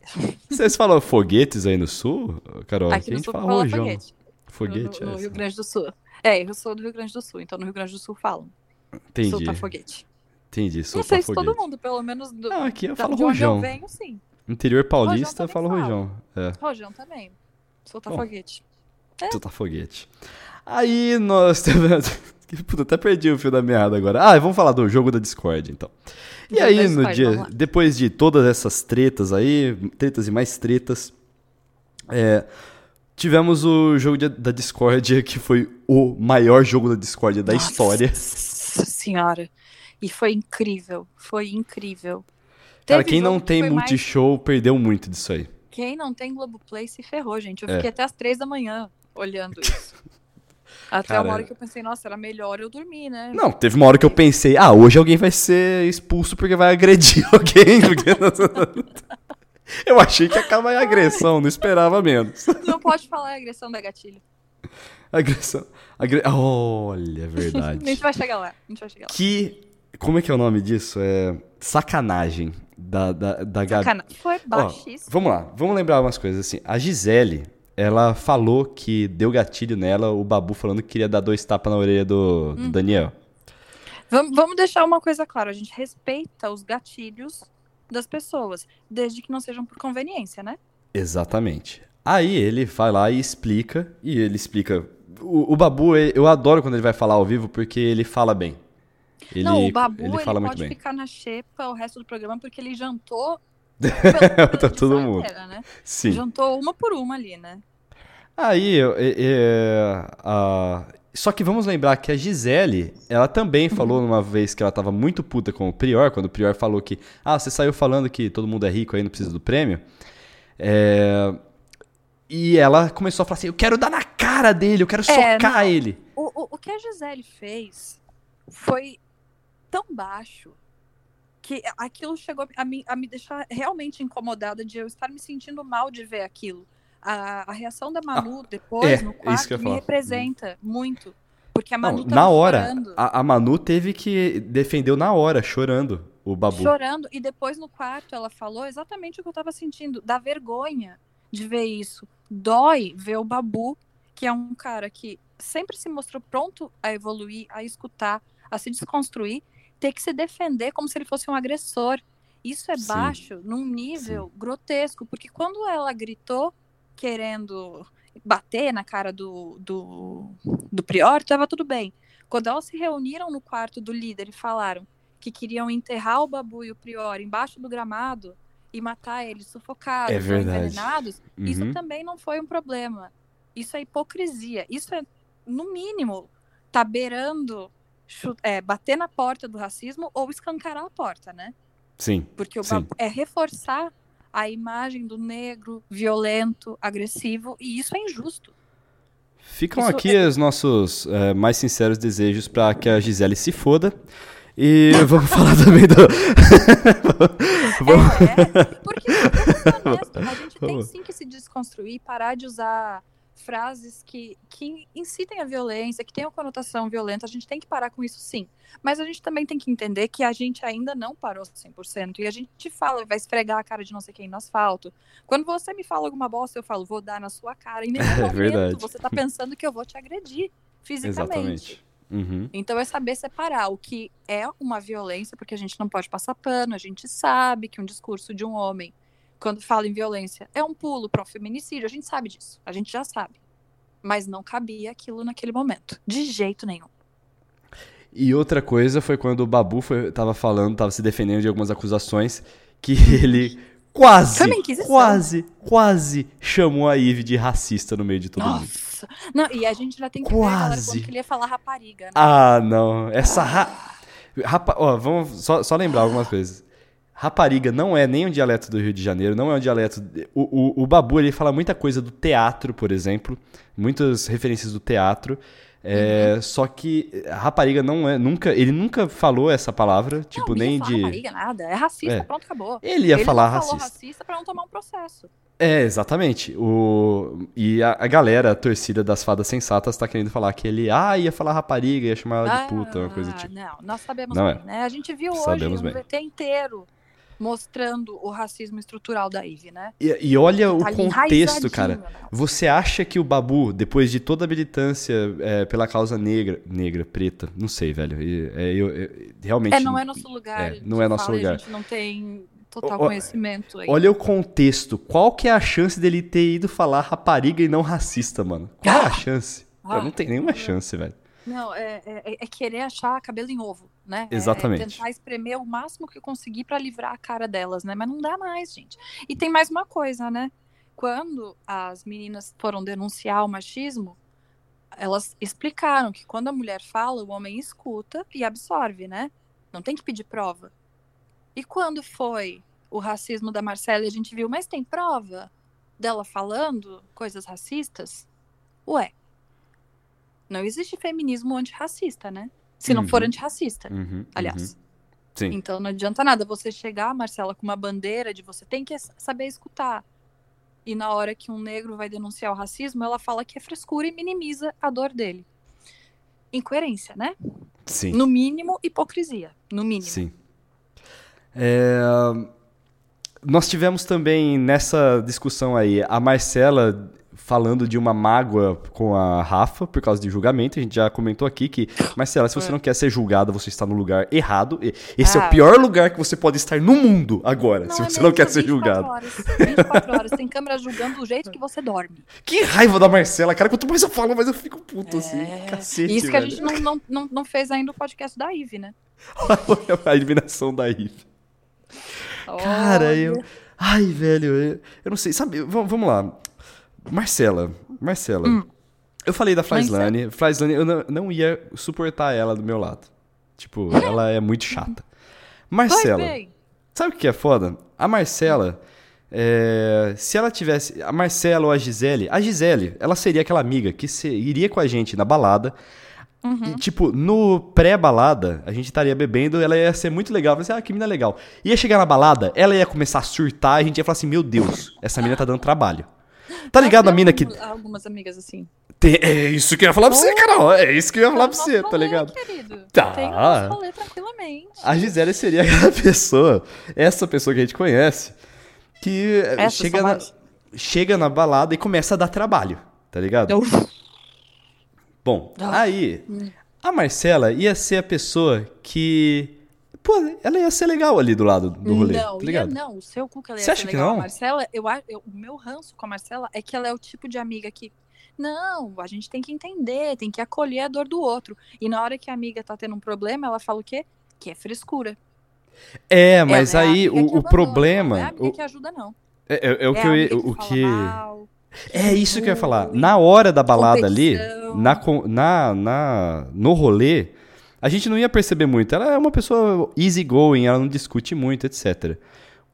Vocês falam foguetes aí no sul, Carol? Aqui Aqui a gente sul fala rojão. foguete. Foguete, no, no, é no Rio. Grande do Sul. É, eu sou do Rio Grande do Sul, então no Rio Grande do Sul falam. Entendi, Soltar foguete. entendi, Não soltar sei se foguete. todo mundo, pelo menos do, Não, aqui eu da- falo de onde eu rojão. venho, sim. Interior paulista, fala. rojão. É, Rojão também. Soltar Bom. foguete. soltar foguete. Aí nós temos... Puta, até perdi o fio da meada agora. Ah, vamos falar do jogo da Discord, então. E Jogo aí, da no Discord, dia, depois de todas essas tretas aí, tretas e mais tretas, é, tivemos o jogo de- da Discord, que foi o maior jogo da Discord da Nossa história. senhora. E foi incrível. Foi incrível. Cara, Teve quem não tem foi mais- multishow perdeu muito disso aí. Quem não tem Globoplay se ferrou, gente. Eu É. fiquei até as três da manhã olhando isso. Até Cara, uma hora que eu pensei, nossa, era melhor eu dormir, né? Não, teve uma hora que eu pensei, ah, hoje alguém vai ser expulso porque vai agredir alguém. porque- eu achei que ia acabar em agressão, não esperava menos. Não pode falar agressão da gatilho. Agressão. Agre... Olha, é A verdade. gente vai chegar lá. A gente vai chegar lá. que Como é que é o nome disso? É sacanagem da, da, da Gabi. Foi Ó, baixíssimo. vamos lá, vamos lembrar umas coisas assim. A Gisele, ela falou que deu gatilho nela, o Babu falando que queria dar dois tapas na orelha do, do Uhum. Daniel. Vamos, vamos deixar uma coisa clara: a gente respeita os gatilhos das pessoas, desde que não sejam por conveniência, né? Exatamente. Aí ele vai lá e explica, e ele explica. O, o Babu, eu adoro quando ele vai falar ao vivo, porque ele fala bem. Ele, não, o Babu ele ele fala muito pode bem. ficar na xepa o resto do programa porque ele jantou Tá todo mundo. né? Sim. Jantou uma por uma ali, né? Aí, é- a- só que vamos lembrar que a Gisele, ela também falou numa vez que ela tava muito puta com o Prior, quando o Prior falou que, ah, você saiu falando que todo mundo é rico aí, não precisa do prêmio. É, E ela começou a falar assim, eu quero dar na cara dele, eu quero É, socar ele. O, o, o que a Gisele fez foi tão baixo que aquilo chegou a me, a me deixar realmente incomodada de eu estar me sentindo mal de ver aquilo. A, a reação da Manu depois, é, no é quarto, me falar. representa muito. Porque a Não, Manu tava na hora, a, a Manu teve que defendeu na hora, chorando, o Babu. chorando e depois no quarto ela falou exatamente o que eu tava sentindo, da vergonha de ver isso. Dói ver o Babu, que é um cara que sempre se mostrou pronto a evoluir, a escutar, a se desconstruir, ter que se defender como se ele fosse um agressor. Isso é Sim. baixo num nível grotesco, porque quando ela gritou querendo bater na cara do, do, do Prior, tava tudo bem. Quando elas se reuniram no quarto do líder e falaram que queriam enterrar o Babu e o Prior embaixo do gramado e matar eles sufocados É envenenados, isso Uhum. também não foi um problema. Isso é hipocrisia. Isso é, no mínimo, tá beirando é, bater na porta do racismo ou escancarar a porta, né? Sim. Porque o Sim. É reforçar a imagem do negro violento, agressivo, e isso é injusto. Ficam Isso aqui os nossos é, mais sinceros desejos para que a Gisele se foda. E vamos falar também do. Vamos- É, porque vamos ser honesto, a gente tem sim que se desconstruir, parar de usar frases que, que incitem a violência, que tenham conotação violenta, a gente tem que parar com isso sim. Mas a gente também tem que entender que a gente ainda não parou 100%, e a gente fala, vai esfregar a cara de não sei quem no asfalto. Quando você me fala alguma bosta, eu falo, vou dar na sua cara, e nesse momento verdade. você tá pensando que eu vou te agredir fisicamente. Exatamente. Uhum. Então é saber separar o que é uma violência, porque a gente não pode passar pano, a gente sabe que um discurso de um homem, quando fala em violência, é um pulo para um feminicídio, a gente sabe disso, a gente já sabe. Mas não cabia aquilo naquele momento, de jeito nenhum. E outra coisa foi quando o Babu foi, tava falando, tava se defendendo de algumas acusações, que ele quase, quase, quase chamou a Ive de racista no meio de todo mundo. Nossa! Não, e a gente já tem que ver, Quase. quando que ele ia falar rapariga, né? Ah, não. Essa ra... Rapa... Ó, vamos só, só lembrar algumas coisas. Rapariga não é nem um dialeto do Rio de Janeiro, não é um dialeto. O, o, o Babu ele fala muita coisa do teatro, por exemplo, muitas referências do teatro. É, Uhum. Só que rapariga não é nunca, ele nunca falou essa palavra, tipo não, nem ia falar de. rapariga, nada, é racista, É. pronto, acabou. Ele ia ele falar não falou racista. racista pra não tomar um processo. É, exatamente. O... E a, a galera, a torcida das fadas sensatas, tá querendo falar que ele ah, ia falar rapariga, ia chamar ela de puta, uma coisa Ah, tipo. Não, nós sabemos Não bem, é. né? A gente viu Sabemos hoje bem. VT inteiro mostrando o racismo estrutural da Ivy, né? E, e olha o Tá ali contexto, cara. né? Você acha que o Babu, depois de toda a militância é, pela causa negra, negra, preta, não sei, velho. é, eu, eu- realmente. É, não é nosso lugar. é, não é nosso fala lugar. A gente não tem total conhecimento aí. Olha o contexto. Qual que é a chance dele ter ido falar rapariga e não racista, mano? Qual é a chance? Ah, não tem nenhuma chance, velho. Não, é, é- é querer achar cabelo em ovo, né? É- Exatamente. É tentar espremer o máximo que conseguir pra livrar a cara delas, né? Mas não dá mais, gente. E tem mais uma coisa, né? Quando as meninas foram denunciar o machismo, elas explicaram que quando a mulher fala, o homem escuta e absorve, né? Não tem que pedir prova. E quando foi o racismo da Marcela, e a gente viu, mas tem prova dela falando coisas racistas? Ué, não existe feminismo antirracista, né? Se não for Uhum. antirracista, Uhum, aliás. uhum. Sim. Então não adianta nada você chegar, Marcela, com uma bandeira de você tem que saber escutar. E na hora que um negro vai denunciar o racismo, ela fala que é frescura e minimiza a dor dele. incoerência, né? Sim. No mínimo, hipocrisia. No mínimo. Sim. É, Nós tivemos também nessa discussão aí a Marcela falando de uma mágoa com a Rafa por causa de julgamento. A gente já comentou aqui que, Marcela, se você não quer ser julgada, você está no lugar errado. Esse é Ah. o pior lugar que você pode estar no mundo agora, se é você não quer ser 24 julgado. Horas, 24 horas, tem câmera julgando do jeito que você dorme. Que raiva da Marcela, cara. Quanto mais eu falo, mais eu fico puto, assim. Cacete, É. Isso que a velho. gente não, não, não, não fez ainda o podcast da Ive, né? a eliminação da Ive. Cara, eu. Ai, velho, eu, eu não sei. Sabe, vamos lá. Marcela. Marcela. Hum. Eu falei da Flyslane. Flyslane, eu não, não ia suportar ela do meu lado. Tipo, ela é muito chata. Marcela. Sabe o que é foda? A Marcela. é, se ela tivesse. A Marcela ou a Gisele. A Gisele, ela seria aquela amiga que se- iria com a gente na balada. Uhum. E, tipo, no pré-balada, a gente estaria bebendo, ela ia ser muito legal. Ia ser, ah, que mina legal. Ia chegar na balada, ela ia começar a surtar, a gente ia falar assim: Meu Deus, essa mina tá dando trabalho. Tá ligado a mina que. Algumas amigas assim. Tem- é isso que eu ia falar pra você, Carol. É isso que eu ia falar pra você, tá ligado? Querido. Tá. Tem rolê tranquilamente. A Gisele seria aquela pessoa, essa pessoa que a gente conhece, que chega na, mais. chega na balada e começa a dar trabalho, tá ligado? Eu- Bom, Ah. aí a Marcela ia ser a pessoa que. Pô, ela ia ser legal ali do lado do rolê, não, tá ligado? não, o seu cu que ela ia Você ser acha que legal. não? A Marcela, eu, eu- o meu ranço com a Marcela é que ela é o tipo de amiga que. Não, a gente tem que entender, tem que acolher a dor do outro. E na hora que a amiga tá tendo um problema, ela fala o quê? Que é frescura. É, mas Ela é aí que o, abandona, problema. Não é a amiga o- que ajuda, não. é, é- é o é que eu o que. É isso que eu ia falar. Na hora da balada ali, na, na, na, no rolê, a gente não ia perceber muito. Ela é uma pessoa easygoing, ela não discute muito, etc.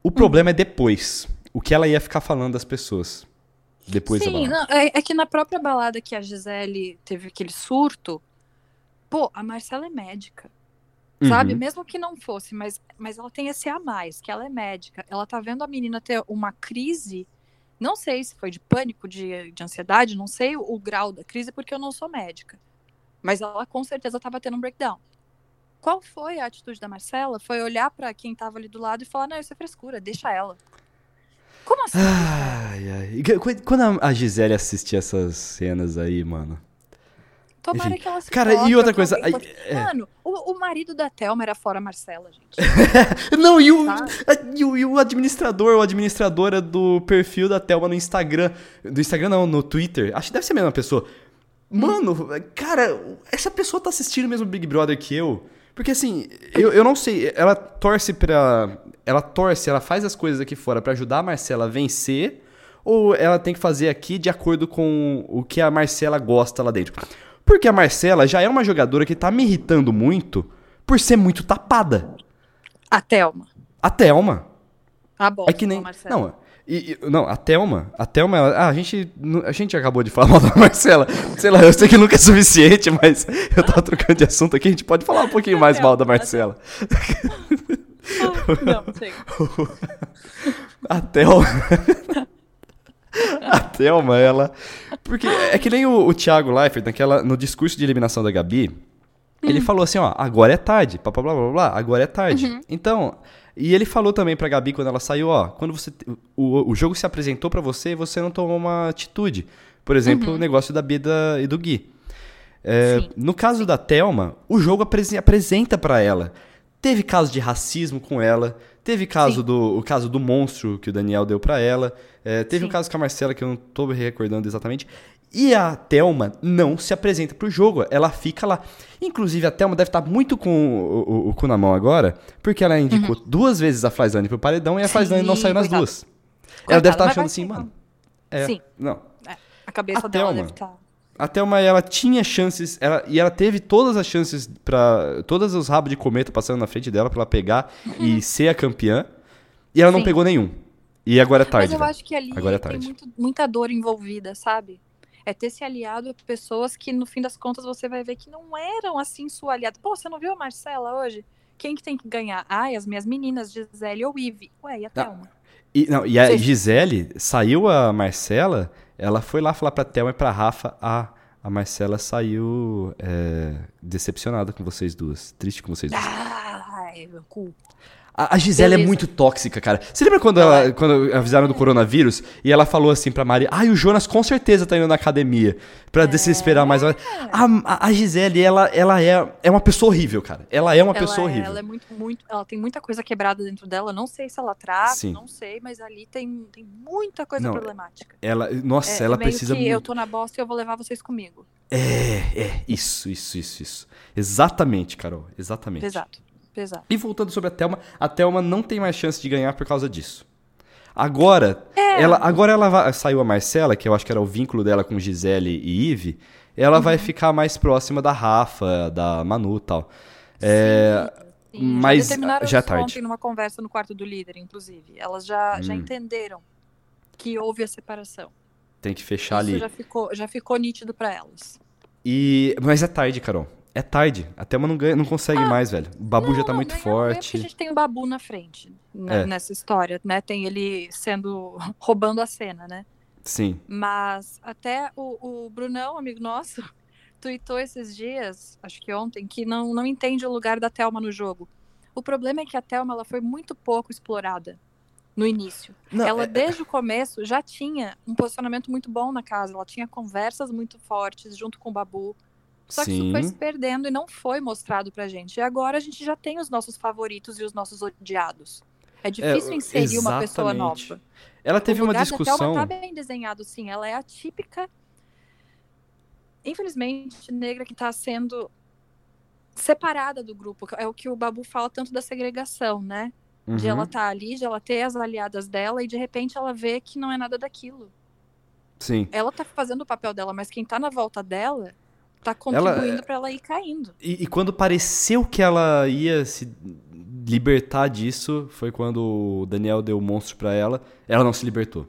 O problema é depois. O que ela ia ficar falando das pessoas. Depois Sim, não, é, é que na própria balada que a Gisele teve aquele surto, pô, a Marcela é médica. Sabe? Uhum. Mesmo que não fosse, mas, mas ela tem esse a mais, que ela é médica. Ela tá vendo a menina ter uma crise. Não sei se foi de pânico, de, de ansiedade, não sei o, o grau da crise, porque eu não sou médica. Mas ela com certeza tava tendo um breakdown. Qual foi a atitude da Marcela? Foi olhar pra quem tava ali do lado e falar: não, isso é frescura, deixa ela. Como assim? Ai, ai. Quando a- Gisele assistir essas cenas aí, mano. Tomara Enfim. que ela se Cara, e outra coisa, aí- é. Mano, o, o marido da Thelma era fora Marcela, gente. Não, e o, e o, e o administrador ou administradora do perfil da Thelma no Instagram. Do Instagram não, no Twitter. Acho que deve ser a mesma pessoa. Mano, cara, essa pessoa tá assistindo mesmo Big Brother que eu. Porque assim, eu, eu não sei, ela torce pra. Ela torce, ela faz as coisas aqui fora pra ajudar a Marcela a vencer. Ou ela tem que fazer aqui de acordo com o que a Marcela gosta lá dentro? Porque a Marcela já é uma jogadora que tá me irritando muito por ser muito tapada. A Thelma. A Thelma. Tá bom, É que nem. a Marcela. Não, e- e- não, a Thelma. A Thelma, ela- ah, a gente, a gente acabou de falar mal da Marcela. Sei lá, eu sei que nunca é suficiente, mas eu tava trocando de assunto aqui, a gente pode falar um pouquinho mais mal da Marcela. Não, sei. A Thelma. A Thelma, ela. Porque é que nem o, o Thiago Leifert, naquela, no discurso de eliminação da Gabi, ele falou assim: ó, agora é tarde, blá blá blá blá, blá agora é tarde. Então. E ele falou também pra Gabi quando ela saiu, ó, quando você o, o jogo se apresentou pra você e você não tomou uma atitude. Por exemplo, o negócio da Bida e do Gui. É, no caso da Thelma, o jogo apresen- apresenta pra ela. Teve caso de racismo com ela, teve caso Sim. do o caso do monstro que o Daniel deu pra ela, é, teve um Sim. caso com a Marcela que eu não tô me recordando exatamente. E a Thelma não se apresenta pro jogo, ela fica lá. Inclusive, a Thelma deve estar muito com o, o- o cu na mão agora, porque ela indicou duas vezes a Flyzane pro paredão e a Sim, Flyzane não saiu nas duas. ela deve estar mas achando assim, mano. É, Sim. Não. A cabeça A dela Thelma. deve tá estar. A Thelma, ela tinha chances, ela, e ela teve todas as chances para todos os rabos de cometa passando na frente dela pra ela pegar e ser a campeã, e ela não Uhum. Sim. pegou nenhum. E agora é tarde. Mas eu acho que ali Agora é tem muito- muita dor envolvida, sabe? É ter se aliado a pessoas que, no fim das contas, você vai ver que não eram assim sua aliada. Pô, você não viu a Marcela hoje? Quem que tem que ganhar? Ai, as minhas meninas, Gisele ou Ive. Ué, e a. Thelma? E, não, e a. Gisele, saiu a Marcela, ela foi lá falar pra Thelma e pra Rafa, a, a Marcela saiu é, decepcionada com vocês duas. Triste com vocês duas. Ai, meu cu. A, a Gisele é muito tóxica, cara. Você lembra quando, Ela ela, quando avisaram do coronavírus e ela falou assim pra Mari: Ai, o Jonas com certeza tá indo na academia pra desesperar mais. A, a, a Gisele, ela, ela é, é uma pessoa horrível, cara. Ela é uma Ela pessoa é, horrível. ela é muito, muito. Ela tem muita coisa quebrada dentro dela. Não sei se ela trata, Sim. não sei, mas ali tem, tem muita coisa Não, problemática. Ela, nossa, É, ela é precisa que muito. eu tô na bosta e eu vou levar vocês comigo. É, é, isso, isso, isso, isso. Exatamente, Carol, exatamente. Pesado, pesado. E voltando sobre a Thelma, a Thelma não tem mais chance de ganhar por causa disso. Agora, É. ela, agora ela vai- saiu a Marcela, que eu acho que era o vínculo dela com Gisele e Ive, ela Uhum. vai ficar mais próxima da Rafa, da Manu e tal. É, Sim, mas já determinaram já é tarde. ontem numa conversa no quarto do líder, inclusive. Elas já, já Hum. entenderam que houve a separação. Tem que fechar Isso ali. já ficou, já ficou nítido pra elas. E, mas é tarde, Carol. É tarde. A Thelma não, ganha, não consegue mais, velho. O Babu já tá Ah. Não, muito não forte. A gente tem o Babu na frente né, É. nessa história, né? Tem ele sendo roubando a cena, né? Sim. Mas até o, o Brunão, amigo nosso, tweetou esses dias, acho que ontem, que não, não entende o lugar da Thelma no jogo. O problema é que a Thelma ela foi muito pouco explorada no início. Não, ela, é- desde o começo, já tinha um posicionamento muito bom na casa. Ela tinha conversas muito fortes junto com o Babu. Só que isso Sim. foi se perdendo e não foi mostrado pra gente. E agora a gente já tem os nossos favoritos e os nossos odiados. É difícil inserir uma pessoa exatamente. nova. Ela teve uma discussão. Thelma tá bem desenhado, sim. Ela é a típica, infelizmente, negra que tá sendo separada do grupo. É o que o Babu fala tanto da segregação, né? De Uhum. ela tá ali, de ela ter as aliadas dela e de repente ela vê que não é nada daquilo. Sim. Ela tá fazendo o papel dela, mas quem tá na volta dela tá contribuindo pra ela ir caindo. E, e quando pareceu que ela ia se libertar disso, foi quando o Daniel deu o monstro pra ela. Ela não se libertou.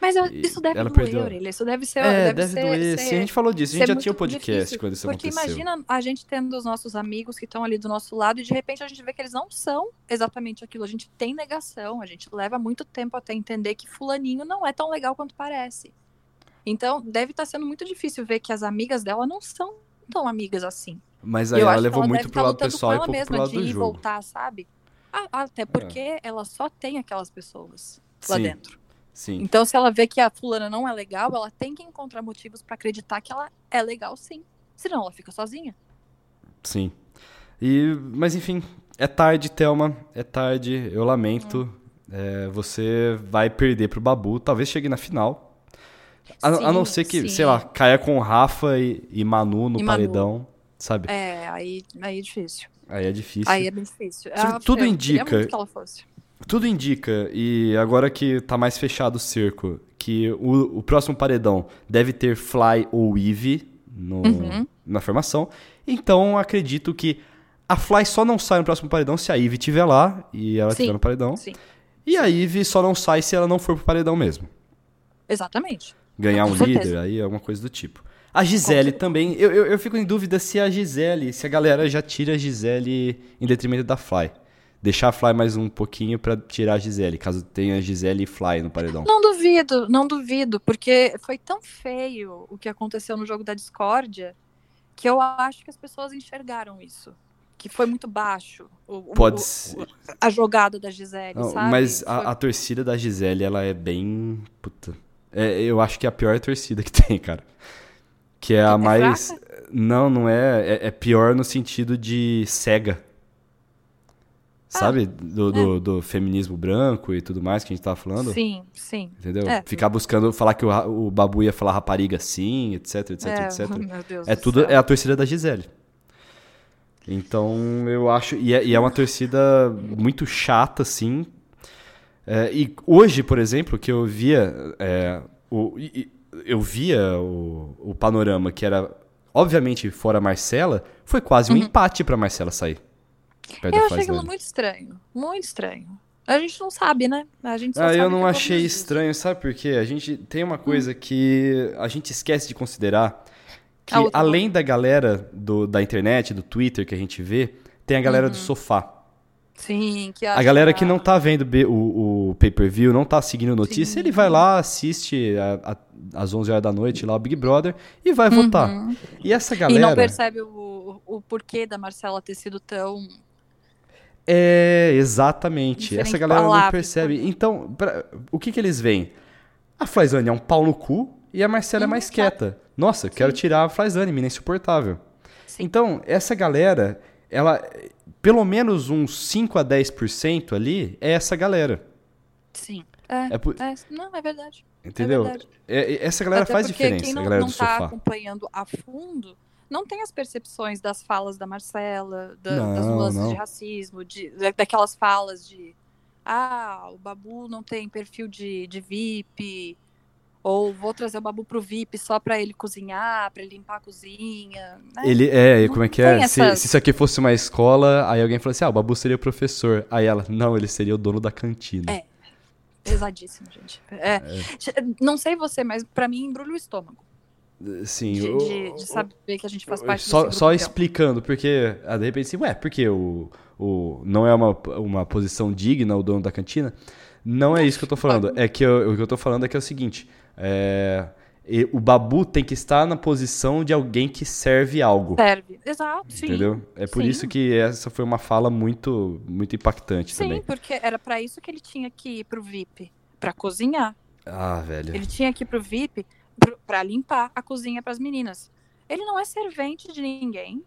Mas eu- isso deve ela doer, perdeu. Orelha. Isso deve ser. é, deve, deve ser, doer. ser- Sim, a gente falou disso. A gente já tinha o podcast difícil, quando isso Porque aconteceu. imagina a gente tendo os nossos amigos que estão ali do nosso lado e de repente a gente vê que eles não são exatamente aquilo. A gente tem negação, a gente leva muito tempo até entender que fulaninho não é tão legal quanto parece. Então, deve estar sendo muito difícil ver que as amigas dela não são tão amigas assim. Mas aí eu ela levou ela muito pro tá lado pessoal e pouco pro mesma lado de do ir jogo. É. voltar, sabe? Ah, até porque ela só tem aquelas pessoas lá Sim, dentro. sim. Então, se ela vê que a fulana não é legal, ela tem que encontrar motivos pra acreditar que ela é legal sim. Senão ela fica sozinha. Sim. E, mas enfim, é tarde, Thelma. É tarde, eu lamento. É, você vai perder pro Babu. Talvez chegue na final. A, a não Sim, ser que, sim. sei lá, caia com Rafa e, e Manu no E Manu. paredão. Sabe? É, aí, aí é difícil. Aí é difícil. Aí é bem difícil. Ah, tudo eu indica- muito que ela fosse. Tudo indica, e agora que tá mais fechado o cerco, que o, o próximo paredão deve ter Fly ou Eve no, Uhum. na formação. Então acredito que a Fly só não sai no próximo paredão se a Eve estiver lá e ela Sim. estiver no paredão. Sim, E a Eve só não sai se ela não for pro paredão mesmo. exatamente. Ganhar um líder, aí alguma coisa do tipo. A Gisele também, eu, eu, eu fico em dúvida se a Gisele, se a galera já tira a Gisele em detrimento da Fly. Deixar a Fly mais um pouquinho pra tirar a Gisele, caso tenha Gisele e Fly no paredão. Não duvido, não duvido, porque foi tão feio o que aconteceu no jogo da discórdia que eu acho que as pessoas enxergaram isso. Que foi muito baixo o, Pode o- ser. a jogada da Gisele, Não, sabe? mas Foi- a, a torcida da Gisele, ela é bem. Puta. É, eu acho que é a pior torcida que tem, cara. Que é a É mais. fraca? Não, não é, é. é pior no sentido de cega. Ah, Sabe? Do, do, do feminismo branco e tudo mais que a gente tava falando. Sim, sim. Entendeu? É. Ficar buscando falar que o, o Babu ia falar rapariga sim, etc, etc, é, etc. Meu Deus É do tudo, céu. é a torcida da Gisele. Então, eu acho. E é, e é uma torcida muito chata, assim. É, e hoje, por exemplo, que eu via. é, o, eu via o, o panorama que era, obviamente, fora Marcela, foi quase um empate pra Marcela sair. Uhum. Eu achei aquilo muito estranho. Muito estranho. A gente não sabe, né? A gente Ah, sabe eu não que achei estranho, sabe por quê? A gente tem uma coisa que a gente esquece de considerar, que além da galera do, da internet, do Twitter que a gente vê, tem a galera do Uhum. sofá. Sim, que A galera que não tá vendo o, o pay-per-view, não tá seguindo notícia, Sim. ele vai lá, assiste a- a- às 11 horas da noite lá o Big Brother e vai votar. Uhum. E essa E galera... não percebe o, o porquê da Marcela ter sido tão. É, exatamente. Diferente Essa galera não percebe. Então, pra- o que que eles veem? A Flyzane é um pau no cu e a Marcela é mais tá. quieta. Nossa, eu quero tirar a Flyzane, mina insuportável. Sim. Então, essa galera, ela, pelo menos uns 5 a 10% ali é essa galera. Sim. É, É por- é, não, é verdade. Entendeu? verdade. É- é- essa galera Até faz diferença, quem não, a galera não do tá sofá. acompanhando a fundo não tem as percepções das falas da Marcela, da- Não, das nuances não. de racismo, de, da- daquelas falas de ah, o Babu não tem perfil de, de VIP, ou vou trazer o Babu pro VIP só pra ele cozinhar, pra ele limpar a cozinha. né? Ele, é, Não como é que é? Se, essas- se isso aqui fosse uma escola, aí alguém falou assim, ah, o Babu seria o professor. Aí ela, não, ele seria o dono da cantina. É. Pesadíssimo, gente. É, Não sei você, mas pra mim embrulha o estômago. Sim, De, de- de saber que a gente faz parte só, só explicando, porque ah, de repente assim, ué, porque o, o, não é uma, uma posição digna o dono da cantina? Não é isso que eu tô falando. É que eu- o que eu tô falando é que é o seguinte: é, e- o babu tem que estar na posição de alguém que serve algo. Serve. Exato, sim. Entendeu? É por sim. isso que essa foi uma fala muito, muito impactante Sim, também. porque era pra isso que ele tinha que ir pro VIP, pra cozinhar. Ah, velho. Ele tinha que ir pro VIP pra limpar a cozinha pras meninas. Ele não é servente de ninguém.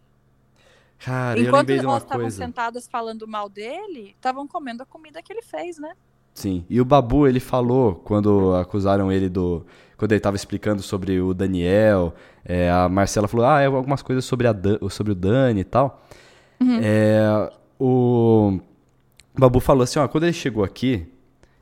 Cara, eu Enquanto lembrei de uma elas estavam sentadas falando mal dele, estavam comendo a comida que ele fez, né? Sim. E o Babu, ele falou, quando acusaram ele do. Quando ele tava explicando sobre o Daniel, é, a Marcela falou, ah, é algumas coisas sobre, a Dan- sobre o Dani e tal. Uhum. É, o Babu falou assim, ó, quando ele chegou aqui,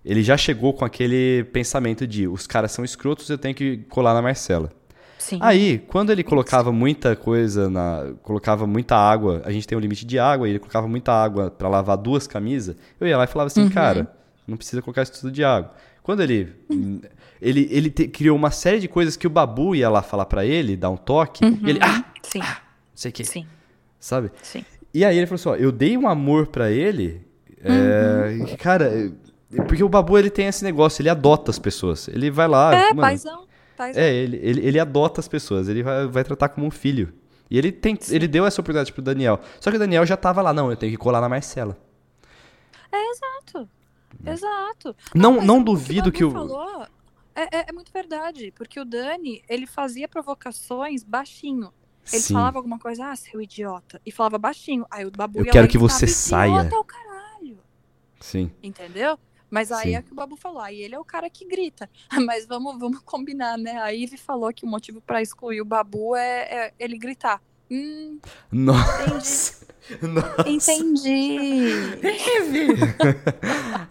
ele já chegou com aquele pensamento de os caras são escrotos, eu tenho que colar na Marcela. Sim. Aí, quando ele colocava muita coisa na. colocava muita água, a gente tem um limite de água, e ele colocava muita água pra lavar duas camisas, eu ia lá e falava assim, Uhum. cara, não precisa colocar isso tudo de água. Quando ele. Ele, ele te- criou uma série de coisas que o Babu ia lá falar pra ele, dar um toque, e ele. Ah! Sim, Não sei que. sim, Sabe? sim. E aí ele falou assim: ó, eu dei um amor pra ele. é, Uhum. Cara, é- porque o Babu ele tem esse negócio, ele adota as pessoas. Ele vai lá. É, mano, paizão. paizão. é, ele, ele, ele adota as pessoas, ele vai, vai tratar como um filho. E ele, tem, ele deu essa oportunidade pro Daniel. Só que o Daniel já tava lá, não, eu tenho que colar na Marcela. Exato. Exato. Não, não o duvido que Babu o. falou é, é- é muito verdade, porque o Dani, ele fazia provocações baixinho. Ele Sim. falava alguma coisa, ah, seu idiota, e falava baixinho. Aí o Babu Eu quero que você saia. Idiota é o caralho, Sim. entendeu? Mas aí Sim. é que o Babu falou, aí ele é o cara que grita. Mas vamos, vamos combinar, né? A Ivy falou que o motivo pra excluir o Babu é, é ele gritar. Hum, Nossa. Nossa. entendi.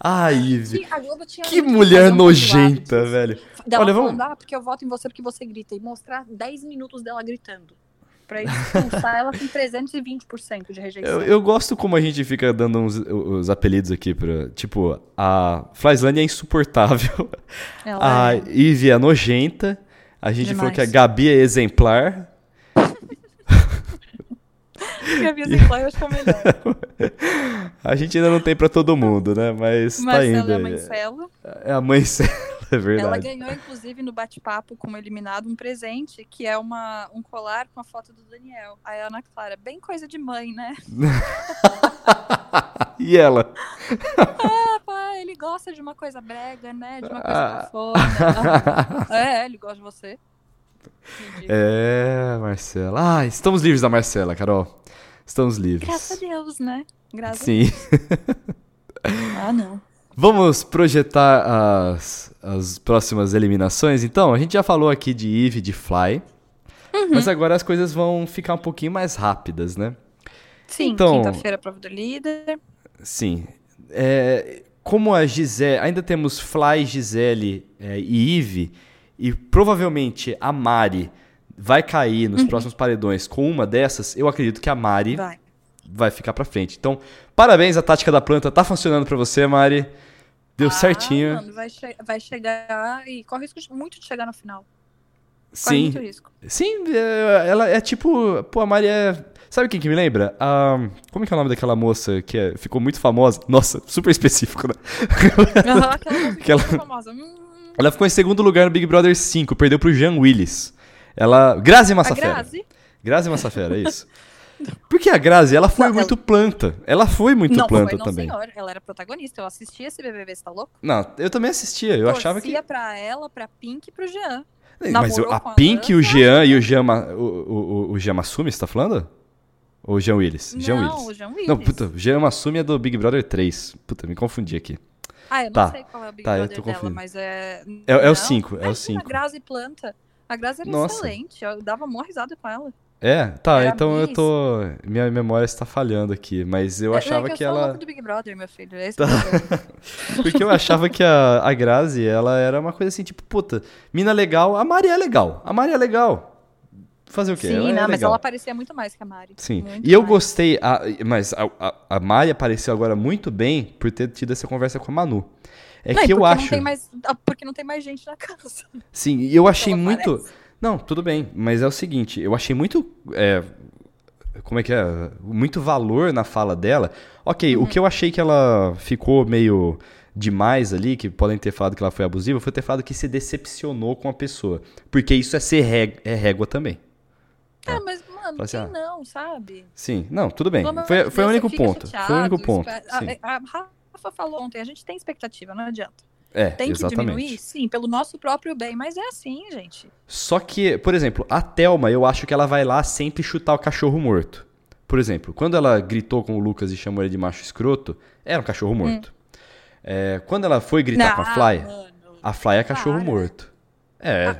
Ai, Ivy. Sim, a Globo tinha Que mulher fazer nojenta, velho. Dela Olha, vamos- ah, porque eu voto em você porque você grita. E mostrar 10 minutos dela gritando. Pra expulsar ela com 320% de rejeição. Eu, eu gosto como a gente fica dando uns, os apelidos aqui pra. Tipo, a Flyslane é insuportável. Ela A é- Ivy é nojenta. A gente falou Demais. que a Gabi é exemplar. Minha vida exemplar, eu acho que é melhor. A gente ainda não tem pra todo mundo, né? Mas tá Marcela indo. é a mãe Cela. É a mãe Cela, é Ela verdade. ganhou, inclusive, no bate-papo como eliminado, um presente, que é uma, um colar com a foto do Daniel. Aí a Ana Clara, bem coisa de mãe, né? e ela? Ah, pai, ele gosta de uma coisa brega, né? De uma coisa Ah. cafona. é, ele gosta de você. É, Marcela. Ah, estamos livres da Marcela, Carol. Estamos livres. Graças a Deus, né? Graças Sim. Ah, não. Vamos projetar as, as próximas eliminações. Então, a gente já falou aqui de Eve, de Fly. Uhum. Mas agora as coisas vão ficar um pouquinho mais rápidas, né? Sim, Então- quinta-feira, prova do líder. Sim. É, como a Gisele. Ainda temos Fly, Gisele é, e Eve. E provavelmente a Mari vai cair Uhum. nos próximos paredões com uma dessas. Eu acredito que a Mari vai, Vai. ficar pra frente. Então, parabéns, a tática da planta tá funcionando pra você, Mari. Deu Ah, certinho. Mano, vai, che- vai chegar e corre risco muito de chegar no final. Corre Sim. muito risco. Sim, é, ela é tipo. Pô, a Mari é. Sabe quem que me lembra? A, como é que é o nome daquela moça que é- ficou muito famosa? Nossa, super específico, né? Aham, aquela música Aquela- super famosa. Hum, Ela ficou em segundo lugar no Big Brother 5, perdeu pro Jean Willis. Ela. Grazi a Massafera. Grazi. Grazi Massafera, é isso. Porque a Grazi, ela foi Não, muito planta. Ela foi muito não, planta foi, não, também. senhor. Ela era protagonista. Eu assisti esse BBB, você tá louco? Não, eu também assistia. Eu achava que. Torcia pra ela, pra Pink e pro Jean. Mas namorou a com a Pink, o. Jean e o Jean, o, o, o, Jean Massumi, você tá falando? Ou o Jean Willis? Jean não, Willis. o Jean Willis. Não, puta, o Jean Massumi é do Big Brother 3. Puta, me confundi aqui. Ah, eu não Tá. sei qual é o Big Tá, eu Brother dela, mas é... É- é o Não, cinco, é o imagina cinco. a Grazi Planta. A Grazi era Nossa. excelente. Eu dava uma risada com ela. É, tá, Era então eu Miss. tô. Minha memória está falhando aqui, mas eu É- achava é que eu sou ela. do Big Brother, meu filho. Tá. é problema. Porque eu achava que a, a Grazi, ela era uma coisa assim, tipo, puta, mina legal, a Mari é legal. A Mari é legal. Fazer o quê? Sim, ela é não, mas legal. ela aparecia muito mais que a Mari. Sim. Muito E eu mais. gostei, a- mas a, a, a Mari apareceu agora muito bem por ter tido essa conversa com a Manu. É Não, que eu acho. Não tem mais, ah, porque não tem mais gente na casa. Sim, e eu achei ela muito. aparece. Não, tudo bem, mas é o seguinte, eu achei muito. é, como é que é? Muito valor na fala dela. Ok, Uhum. o que eu achei que ela ficou meio demais ali, que podem ter falado que ela foi abusiva, foi ter falado que se decepcionou com a pessoa. Porque isso é ser ré- é régua também. É, mas, mano, assim, ah, não, sabe? Sim, não, tudo bem. Foi, foi o Deus, único ponto. Foi o único ponto. Sim. A, a Rafa falou ontem, a gente tem expectativa, não adianta. É, Tem que exatamente. diminuir? Sim, pelo nosso próprio bem, mas é assim, gente. Só que, por exemplo, a Thelma, eu acho que ela vai lá sempre chutar o cachorro morto. Por exemplo, quando ela gritou com o Lucas e chamou ele de macho escroto, era um cachorro morto. É, quando ela foi gritar com a Não, Fly, mano. a Fly é cachorro Para. morto. É?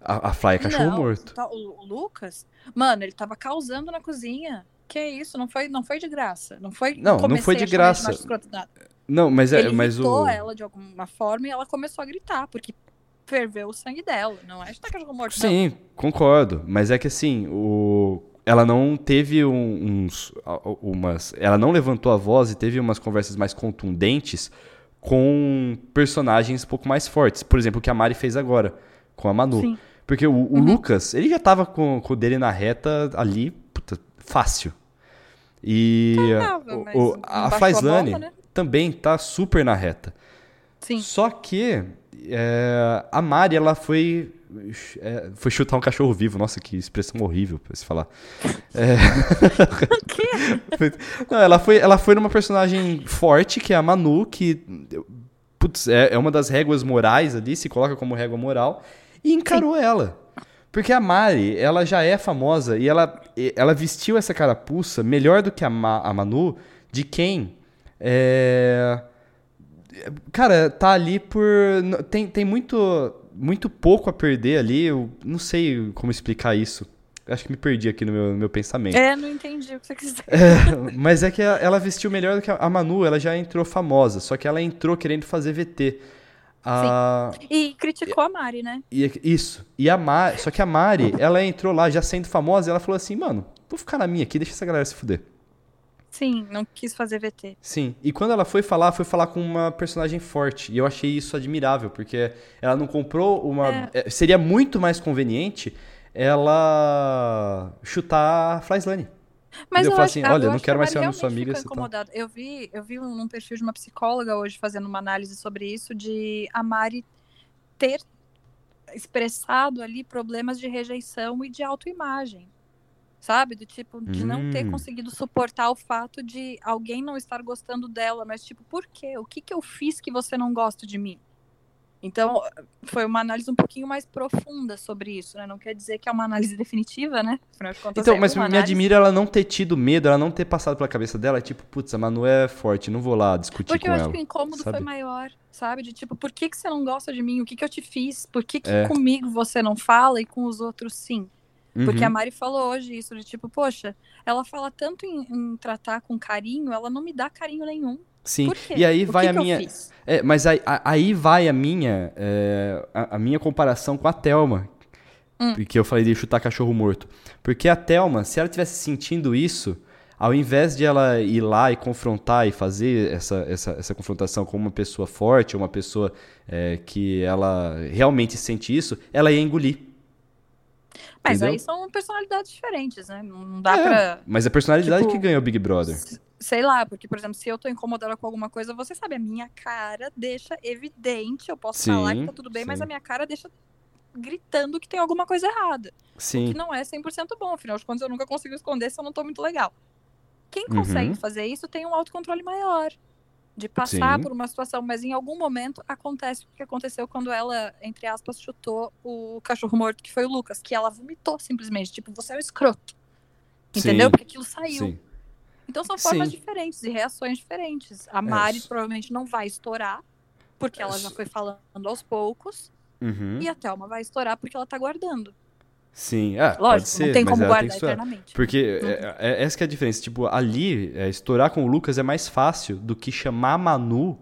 A, a Fly é cachorro Não, morto. tá- o, o Lucas, mano, ele tava causando na cozinha. Que isso? Não foi, não foi de graça. Não foi. Não, não foi de graça. Não, mas é, ele mas o ela de alguma forma e ela começou a gritar, porque ferveu o sangue dela. Não é de tá cachorro morto, não. Sim, concordo. Mas é que assim, o... ela não teve um- uns. umas. Ela não levantou a voz e teve umas conversas mais contundentes com personagens um pouco mais fortes. Por exemplo, o que a Mari fez agora, com a Manu. Sim. Porque o, o Lucas, ele já tava com, com o dele na reta ali, puta, fácil. E o- mas o- a bola, né? também tá super na reta. Sim. Só que é, a Mari, ela foi, é, foi chutar um cachorro vivo. Nossa, que expressão horrível pra se falar. É, Não, ela foi, ela foi numa personagem forte, que é a Manu, que putz, é, é uma das réguas morais ali, se coloca como régua moral, e encarou ela. Porque a Mari, ela já é famosa e ela, ela vestiu essa carapuça melhor do que a, Ma- a Manu, de quem é, Cara, tá ali por. Tem, tem muito, muito pouco a perder ali. Eu não sei como explicar isso. Acho que me perdi aqui no meu, no meu pensamento. É, não entendi o que você quis dizer. É, mas é que ela vestiu melhor do que a Manu, ela já entrou famosa, só que ela entrou querendo fazer VT. A- E criticou a Mari, né? e- isso. E a Mari, só que a Mari, ela entrou lá já sendo famosa e ela falou assim, mano, vou ficar na minha aqui, deixa essa galera se fuder. Sim, não quis fazer VT. Sim. E quando ela foi falar, foi falar com uma personagem forte. E eu achei isso admirável, porque ela não comprou uma. é, Seria muito mais conveniente ela chutar a Flyslane. Mas eu eu, falo assim, ah, olha, eu não quero mais ser Mari a sua amiga, tá- incomodada. Eu vi, eu vi um- num perfil de uma psicóloga hoje fazendo uma análise sobre isso, de a Mari ter expressado ali problemas de rejeição e de autoimagem. Sabe? Do tipo, de não ter Hum. conseguido suportar o fato de alguém não estar gostando dela, mas tipo, por quê? O que que eu fiz que você não gosta de mim? Então, foi uma análise um pouquinho mais profunda sobre isso, né? Não quer dizer que é uma análise definitiva, né? Afinal de contas, Então, é mas me análise. admira ela não ter tido medo, ela não ter passado pela cabeça dela, tipo, putz, a Manu é forte, não vou lá discutir Porque com eu acho ela. que o incômodo sabe? foi maior, sabe? De tipo, por que, que você não gosta de mim? O que, que eu te fiz? Por que, que É. comigo você não fala e com os outros sim? Porque Uhum. a Mari falou hoje isso, de tipo, poxa, ela fala tanto em, em tratar com carinho, ela não me dá carinho nenhum. Sim. E aí vai que a que minha. É, mas aí, aí vai a minha, é, a, a minha comparação com a Thelma. Hum. Porque eu falei de chutar cachorro morto. Porque a Thelma, se ela tivesse sentindo isso, ao invés de ela ir lá e confrontar e fazer essa, essa, essa confrontação com uma pessoa forte, uma pessoa é, que ela realmente sente isso, ela ia engolir. Mas Entendeu? aí são personalidades diferentes, né? Não dá É, pra. Mas é a personalidade tipo, que ganha o Big Brother. Sei lá, porque, por exemplo, se eu tô incomodada com alguma coisa, você sabe, a minha cara deixa evidente. Eu posso falar que Sim, tá tudo bem, mas sim. a minha cara deixa gritando que tem alguma coisa errada. Sim. Que não é 100% bom. Afinal de contas, eu nunca consigo esconder se eu não tô muito legal. Quem consegue Uhum. fazer isso tem um autocontrole maior. De passar Sim. por uma situação, mas em algum momento acontece o que aconteceu quando ela, entre aspas, chutou o cachorro morto, que foi o Lucas, que ela vomitou simplesmente. Tipo, você é um escroto. Entendeu? Sim. Porque aquilo saiu. Sim. Então são formas diferentes e reações diferentes. A Mari isso. provavelmente não vai estourar, porque ela já foi falando aos poucos. Uhum. E a Thelma vai estourar porque ela tá guardando. Sim. Ah, pode Lógico, ser, não tem mas como tem guardar estourar. eternamente. Porque é, é- essa que é a diferença. Tipo, ali, é, estourar com o Lucas é mais fácil do que chamar a Manu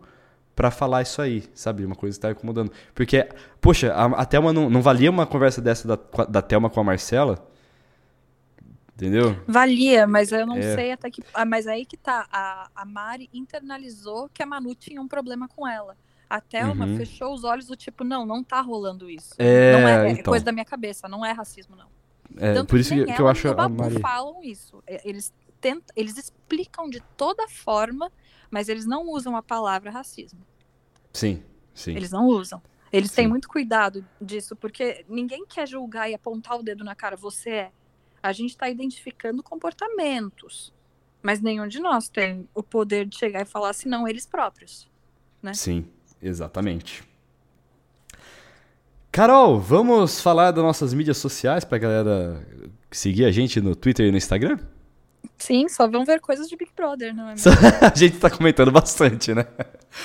pra falar isso aí, sabe? Uma coisa que tá incomodando. Porque, poxa, a, a Thelma não, não valia uma conversa dessa da, da Thelma com a Marcela? Entendeu? Valia, mas eu não É. sei até que. ah, Mas aí que tá. A, a Mari internalizou que a Manu tinha um problema com ela. A Thelma Uhum. fechou os olhos do tipo, não, não tá rolando isso. É, não é, é então. coisa da minha cabeça, não é racismo, não. É, Tanto por isso que, que ela eu acho a Mari. falam isso. Eles tentam, eles explicam de toda forma, mas eles não usam a palavra racismo. Sim, sim. Eles não usam. Eles têm Sim. muito cuidado disso, porque ninguém quer julgar e apontar o dedo na cara, você é. A gente está identificando comportamentos. Mas nenhum de nós tem o poder de chegar e falar senão eles próprios. né? Sim, exatamente. Carol, vamos falar das nossas mídias sociais pra galera seguir a gente no Twitter e no Instagram? Sim, só vão ver coisas de Big Brother, não é mesmo? a gente tá comentando bastante, né?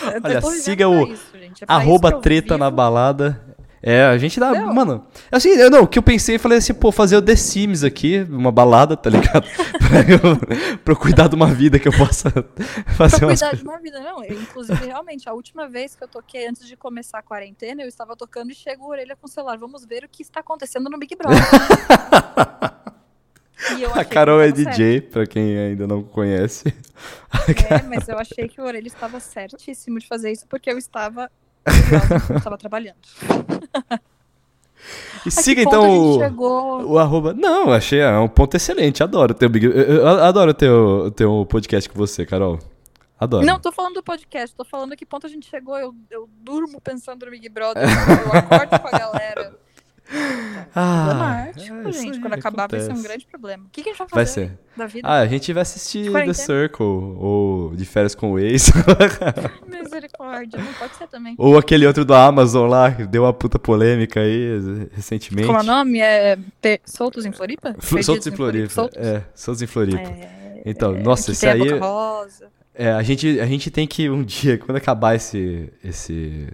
Eu olha, siga o isso. É Arroba treta na balada. É, a gente dá. Não. Mano, assim, eu não, o que eu pensei, falei assim, pô, fazer o The Sims aqui, uma balada, tá ligado? pra, eu, pra eu cuidar de uma vida que eu possa fazer Pra umas cuidar coisas. de uma vida, não. Eu, inclusive, realmente, a última vez que eu toquei antes de começar a quarentena, eu estava tocando e chega o orelha com o celular. Vamos ver o que está acontecendo no Big Brother. A Carol é tava certo. DJ, pra quem ainda não conhece. É, mas eu achei que o orelha estava certíssimo de fazer isso, porque eu estava eu estava trabalhando. E siga então a gente o, chegou? o arroba. Não, achei é um ponto excelente. Adoro ter o Big. Eu, adoro ter o, ter o podcast com você, Carol. Adoro. Não, tô falando do podcast, tô falando que ponto a gente chegou. Eu, eu durmo pensando no Big Brother, eu acordo com a galera. ah, Dramático, é, isso gente. aí, Quando acabar vai ser um acontece. grande problema. O que, que a gente vai Vai fazer ser. da vida? Ah, a gente vai assistir The. Circle, ou De Férias com o Ex, Misericórdia, não pode ser também. ou aquele outro do Amazon lá, que deu uma puta polêmica aí recentemente. Como é o nome? É Pe- Soltos em Floripa? Fl- Perdidos Soltos em Floripa. Soltos? É, Soltos em Floripa. É, Então, é, nossa, esse a aí. Rosa. É, a gente, a gente tem que, um dia, quando acabar esse, esse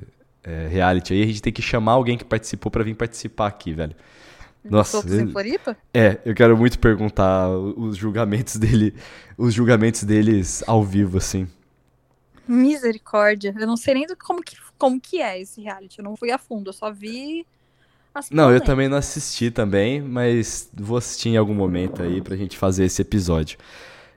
é, reality aí, a gente tem que chamar alguém que participou pra vir participar aqui, velho. Nossa, Soltos ele- em Floripa? É, eu quero muito perguntar os julgamentos dele, os julgamentos deles ao vivo, assim. Misericórdia. Eu não sei nem do, como, que, como que é esse reality. Eu não fui a fundo, eu só vi as Não, eu também não assisti também, mas vou assistir em algum momento aí pra gente fazer esse episódio.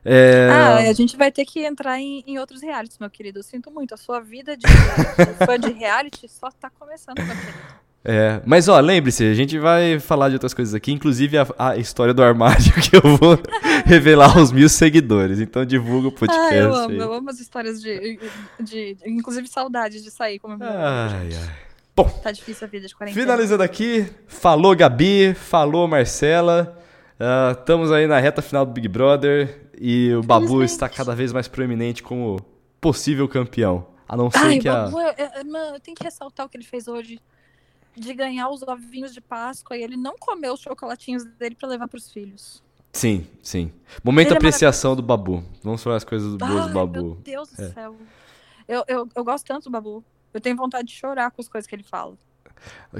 É, Ah, a gente vai ter que entrar em, em outros realities, meu querido. Eu sinto muito. A sua vida de, de fã de reality só tá começando, meu querido. é, mas ó, lembre-se, a gente vai falar de outras coisas aqui, inclusive a, a história do armário que eu vou revelar aos mil seguidores. Então divulga o podcast. Ah, eu amo, aí. eu amo as histórias de, de, inclusive saudades de sair como Ai, ai. Tá difícil a vida de quarentena. Finalizando aqui, falou Gabi, falou Marcela. Ah, estamos aí na reta final do Big Brother e o Babu está cada vez mais proeminente como possível campeão. A não ser Ai, que a. Babu, eu, eu- tenho que ressaltar o que ele fez hoje. De ganhar os ovinhos de Páscoa e ele não comeu os chocolatinhos dele pra levar pros filhos. Sim, sim. Momento Ele é apreciação do Babu. Vamos falar as coisas boas do Ai, meu Babu. Deus do É. céu. Eu, eu, eu gosto tanto do Babu. Eu tenho vontade de chorar com as coisas que ele fala.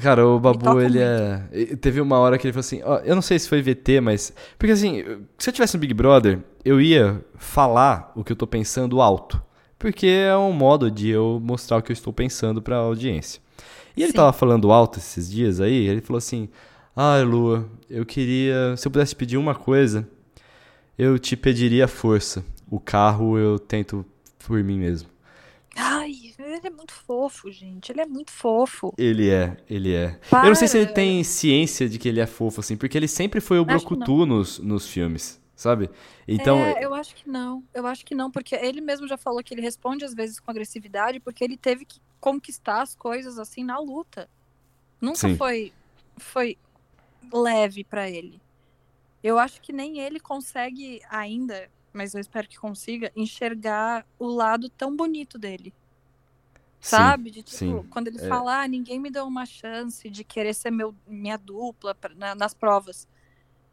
Cara, o Babu, ele muito. é. Teve uma hora que ele falou assim: ó, eu não sei se foi VT, mas. Porque assim, se eu tivesse no Big Brother, eu ia falar o que eu tô pensando alto. Porque é um modo de eu mostrar o que eu estou pensando pra audiência. E ele Sim. tava falando alto esses dias aí, ele falou assim: Ai, Lua, eu queria. Se eu pudesse pedir uma coisa, eu te pediria força. O carro eu tento por mim mesmo. Ai, ele é muito fofo, gente. Ele é muito fofo. Ele é, ele é. Para. Eu não sei se ele tem ciência de que ele é fofo, assim, porque ele sempre foi o Brocutu nos, nos filmes, sabe? Então, É, eu acho que não. Eu acho que não, porque ele mesmo já falou que ele responde às vezes com agressividade, porque ele teve que conquistar as coisas assim na luta. Nunca Sim. foi foi leve pra ele. Eu acho que nem ele consegue ainda, mas eu espero que consiga enxergar o lado tão bonito dele. Sim, Sabe? De tipo, sim. quando ele É. fala, ah, ninguém me deu uma chance de querer ser meu, minha dupla pra- na- nas provas.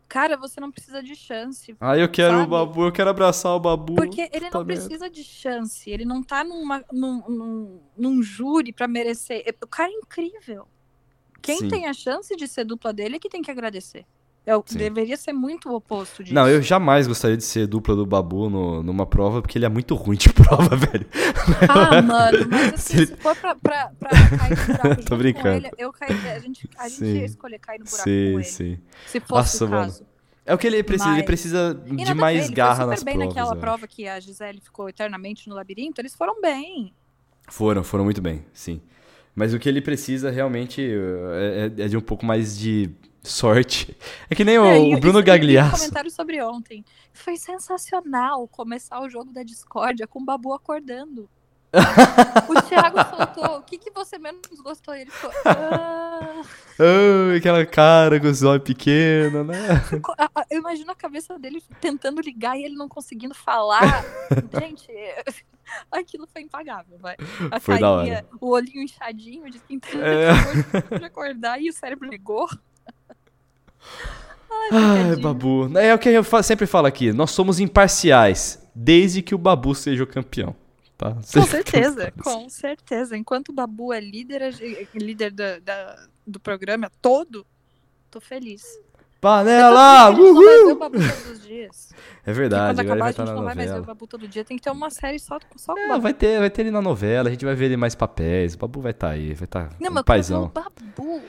Cara, você não precisa de chance. Ah, eu quero o sabe? Babu, eu quero abraçar o Babu. Porque ele não precisa de chance. Ele não tá numa, num, num, num júri pra merecer. O cara é incrível. Quem Sim. tem a chance de ser dupla dele é que tem que agradecer. Eu, Sim. deveria ser muito o oposto disso. Não, eu jamais gostaria de ser dupla do Babu no- numa prova, porque ele é muito ruim de prova, velho. Ah, mano, mas assim, Se ele- se for pra, pra, pra cair no buraco Tô brincando. com ele, eu cairia, a gente, a gente Sim. ia escolher cair no buraco Sim, com ele. sim. Se fosse Nossa, o mano. caso. É o que ele precisa, ele Mas- precisa E de mais ele garra foi nas super bem provas. naquela eu prova que a Gisele ficou eternamente no labirinto, eles foram bem. Foram, foram muito bem, sim. Mas o que ele precisa realmente é, é- é de um pouco mais de sorte. É que nem o, É, e- o Bruno Gagliasso. comentário sobre ontem. Foi sensacional começar o jogo da discórdia com o Babu acordando. o Thiago soltou. O que, que você menos gostou? Ele ficou. "Ah." Ai, aquela cara com os olhos pequenos, né? Eu imagino a cabeça dele tentando ligar e ele não consegundo falar. Gente, aquilo foi impagável, vai. A Foi da carinha, o olhinho inchadinho de quem É. de acordar e o cérebro ligou. Ai. Babu. É o que eu sempre falo aqui. Nós somos imparciais, desde que o Babu seja o campeão. Tá? Com certeza, isso. com certeza. Enquanto o Babu é líder, ge- líder da, da- do programa todo, tô feliz. Panela! Não vai ver o Uhul! Babu todos os dias. É verdade, quando agora ele acabar, vai a gente não vai mais ver o. Babu todo dia. Tem que ter uma série só, só com o É, Babu. vai ter, vai ter ele na novela, a gente vai ver ele mais papéis. O Babu vai estar aí, vai estar Não, um mas paizão. o Babu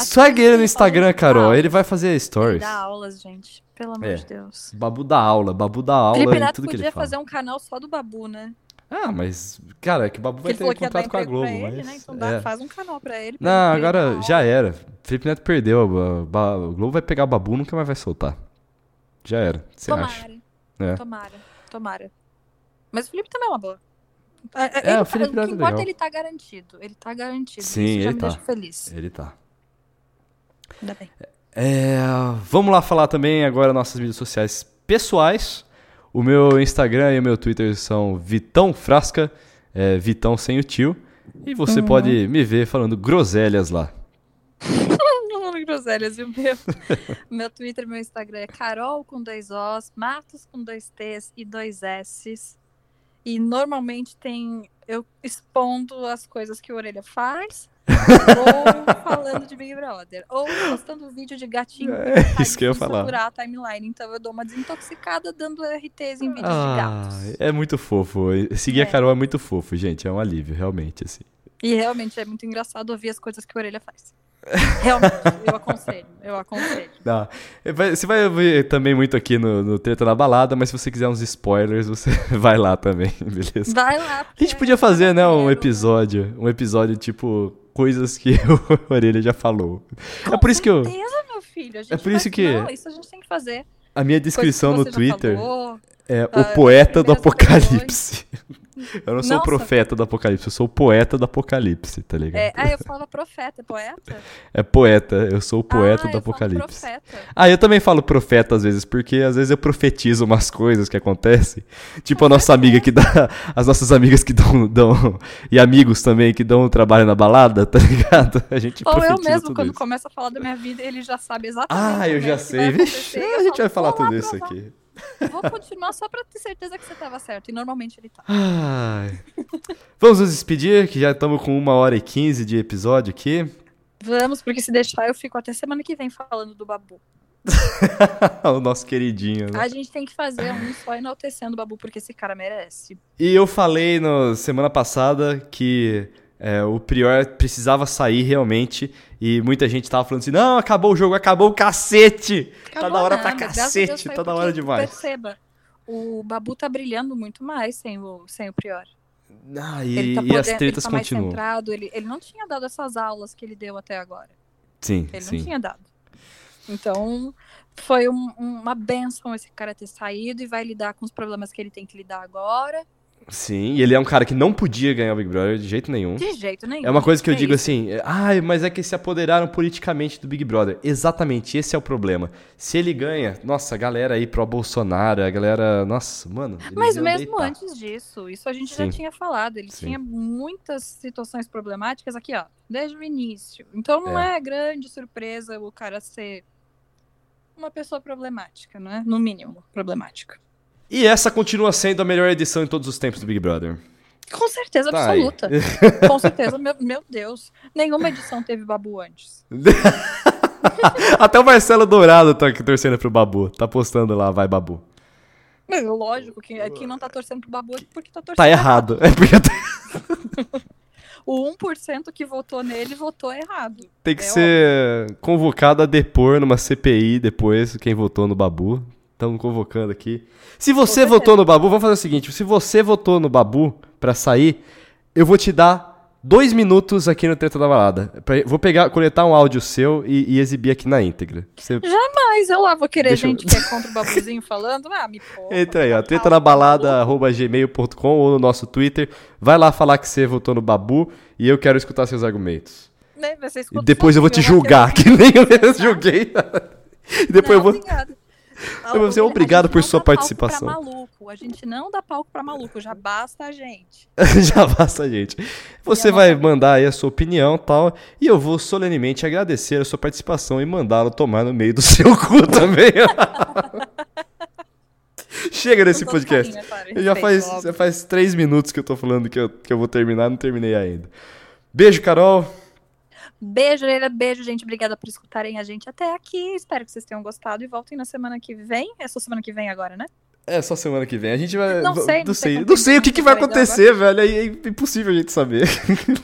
Segue ele no Instagram, Carol. Ele vai fazer stories. dá aulas, gente. Pelo amor É. de Deus. Babu dá aula, Babu dá aula Felipe Neto tudo que ele podia fala. fazer um canal só do Babu, né? Ah, mas, cara, é que o Babu vai ele ter contrato com a Globo, ele, mas... né? Então dá, é. faz um canal pra ele. pra Não, ele agora já era. Felipe Neto perdeu. O Globo vai pegar o Babu, nunca mais vai soltar. Já era. Você acha? Tomara, É. tomara, tomara. Mas o Felipe também é uma boa. É, É, ele o tá- Felipe o Neto que é importa legal. é ele tá garantido. Ele tá garantido. Sim, Isso já ele me tá. deixa feliz. Ele tá. Ainda bem. É, vamos lá falar também agora nossas mídias sociais pessoais. O meu Instagram e o meu Twitter são Vitão Frasca, é, Vitão sem o tio. E você Uhum. pode me ver falando groselhas lá. Não, groselhas, o meu, meu Twitter e meu Instagram é Carol com dois Os, Matos com dois T's e dois S's. E normalmente tem eu expondo as coisas que o Orelha faz, ou falando de Big Brother, ou postando vídeo de gatinho. É, isso que eu ia falar. saturar a timeline, então eu dou uma desintoxicada dando RTs em vídeos de Ah, gatos. é muito fofo. Seguir a É. Carol é muito fofo, gente. É um alívio, realmente, assim. E realmente é muito engraçado ouvir as coisas que o Orelha faz. Realmente, eu aconselho, eu aconselho. Não, vai- você vai ver também muito aqui no, no Treta na Balada, mas se você quiser uns spoilers, você vai lá também, beleza? Vai lá. A gente podia fazer, né, um episódio, um episódio tipo coisas que o Orelha já falou. é por isso que eu, certeza, meu filho. A gente É por isso que- Não, isso a gente tem que fazer. a minha descrição no Twitter falou. é ah, o poeta do apocalipse. Eu não sou o Nossa. profeta do apocalipse, eu sou o poeta do apocalipse, tá ligado? É, ah, eu falava profeta, é poeta? É poeta, eu sou o poeta ah, do eu falo apocalipse. profeta. Ah, eu também falo profeta às vezes, porque às vezes eu profetizo umas coisas que acontecem. Tipo a nossa amiga que dá. As nossas amigas que dão, dão. E amigos também que dão trabalho na balada, tá ligado? A gente Ou eu mesmo, quando isso. começa a falar da minha vida, ele já sabe exatamente. Ah, eu já é que sei. Vixe, a gente vai falo, falar "Vou lá tudo isso provar." aqui. Vou continuar só pra ter certeza que você tava certo. E normalmente ele tá. Ai. Vamos nos despedir, que já estamos com uma hora e quinze de episódio aqui. Vamos, porque se deixar, eu fico até semana que vem falando do Babu. o nosso queridinho, né? A gente tem que fazer um só enaltecendo o Babu, porque esse cara merece. E eu falei no semana passada que é, o Prior precisava sair realmente. E muita gente tava falando assim: não, acabou o jogo, acabou o cacete! tá Acabou da hora pra nada, graças a Deus cacete, tá da hora demais. Perceba, o Babu tá brilhando muito mais sem o, sem o Prior. Ah, e, Ele tá, e podendo, as ele tretas tá mais continuam. centrado, ele, ele não tinha dado essas aulas que ele deu até agora. Sim, Ele sim. não tinha dado. Então, foi um- uma benção esse cara ter saído e vai lidar com os problemas que ele tem que lidar agora. Sim, e ele é um cara que não podia ganhar o Big Brother de jeito nenhum. De jeito nenhum. É uma coisa que eu É digo isso. assim, é, ai, mas é que se apoderaram politicamente do Big Brother. Exatamente, esse é o problema. Se ele ganha, nossa, a galera aí pro Bolsonaro, a galera, nossa, mano. Mas mesmo deitar. antes disso, isso a gente Sim. já tinha falado. Ele Sim. tinha muitas situações problemáticas aqui, ó, desde o início. Então não é, grande surpresa o cara ser uma pessoa problemática, né? No mínimo, problemática. E essa continua sendo a melhor edição em todos os tempos do Big Brother. Com certeza Tá aí. absoluta. Com certeza, meu, meu Deus. Nenhuma edição teve babu antes. Até o Marcelo Dourado tá aqui torcendo pro Babu. Tá postando lá, vai Babu. Mas, Lógico que quem não tá torcendo pro babu é porque tá torcendo. Tá errado. É porque O 1% que votou nele votou errado. tem que É ser convocado a depor numa CPI depois, quem votou no Babu. Estamos convocando aqui. Se você certeza. votou no Babu, vamos fazer o seguinte: se você votou no Babu pra sair, eu vou te dar dois minutos aqui no Treta da Balada. Pra- Vou pegar, coletar um áudio seu e, e exibir aqui na íntegra. Você Mas eu lá vou querer Deixa eu- gente que é contra o babuzinho falando. Ah, me porra. Entra aí, ó, treta na balada, arroba gmail.com ou no nosso Twitter. Vai lá falar que você votou no Babu e eu quero escutar seus argumentos. Né, você E depois eu vou te sozinho, julgar, que nem eu mesmo julguei. E depois eu vou. Vou dizer obrigado por sua participação. A gente não dá palco pra maluco. A gente não dá palco pra maluco. Já basta a gente. Já basta, gente. Você a vai mandar aí a sua opinião e tal. E eu vou solenemente agradecer a sua participação e mandá-lo tomar no meio do seu cu também. Chega desse podcast. Eu já faz, já faz três minutos que eu tô falando que eu, que eu vou terminar, não terminei ainda. Beijo, Carol. Beijo, Leila. Beijo, gente. Obrigada por escutarem a gente até aqui. Espero que vocês tenham gostado e voltem na semana que vem. É só semana que vem agora, né? É só semana que vem. A gente vai. Não sei, não não sei Não sei o que, a que gente vai acontecer, velho. É, é impossível a gente saber.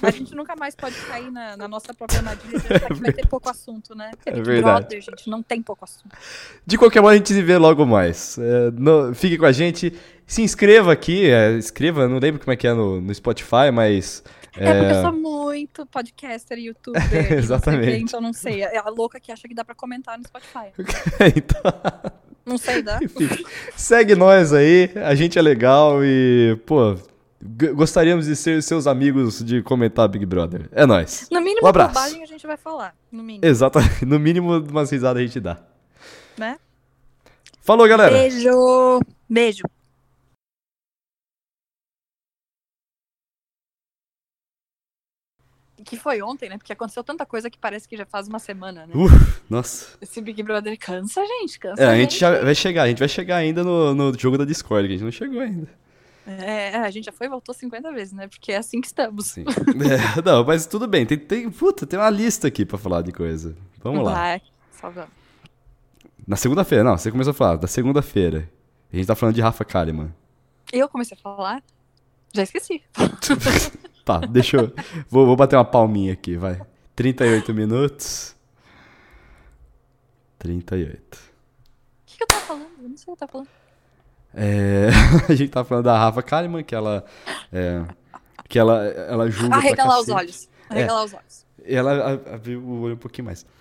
A gente nunca mais pode cair na, na nossa própria armadilha de achar que vai ter pouco assunto, né? Porque É verdade. Brother, gente, não tem pouco assunto. De qualquer modo, a gente se vê logo mais. É, no- fique com a gente. Se inscreva aqui. é, inscreva, não lembro como é que é no, no Spotify, mas. É, porque eu sou muito podcaster, youtuber. e não sei o quê, Exatamente. então não sei. É a louca que acha que dá pra comentar no Spotify. então, Não sei, dá? enfim, segue nós aí. A gente é legal e, pô, gostaríamos de ser seus amigos de comentar Big Brother. É nóis. No mínimo, Um abraço. bobagem a gente vai falar. No mínimo. Exatamente. No mínimo, umas risadas a gente dá. Né? Falou, galera. Beijo! Beijo. Que foi ontem, né? Porque aconteceu tanta coisa que parece que já faz uma semana, né? Uf, nossa. Esse Big Brother cansa, gente, cansa. É, a gente já vai chegar, a gente vai chegar ainda no, no jogo da Discord, que a gente não chegou ainda. É, a gente já foi e voltou 50 vezes, né? Porque é assim que estamos. Sim. É, não, mas tudo bem, tem, tem, puta, tem uma lista aqui pra falar de coisa. Vamos lá. Vai, só vamos. Na segunda-feira, não, você começou a falar, da segunda-feira. A gente tá falando de Rafa Kalimann. Eu comecei a falar, já esqueci. Tá, deixa eu. Vou, vou bater uma palminha aqui, vai. 38 minutos. 38. O que, que eu tava falando? Eu não sei o que eu tava falando. É, a gente tá falando da Rafa Kalimann, que ela. é, que ela, ela julga. Arregalar os olhos. Arregalar os olhos. Ela abriu o olho um pouquinho mais.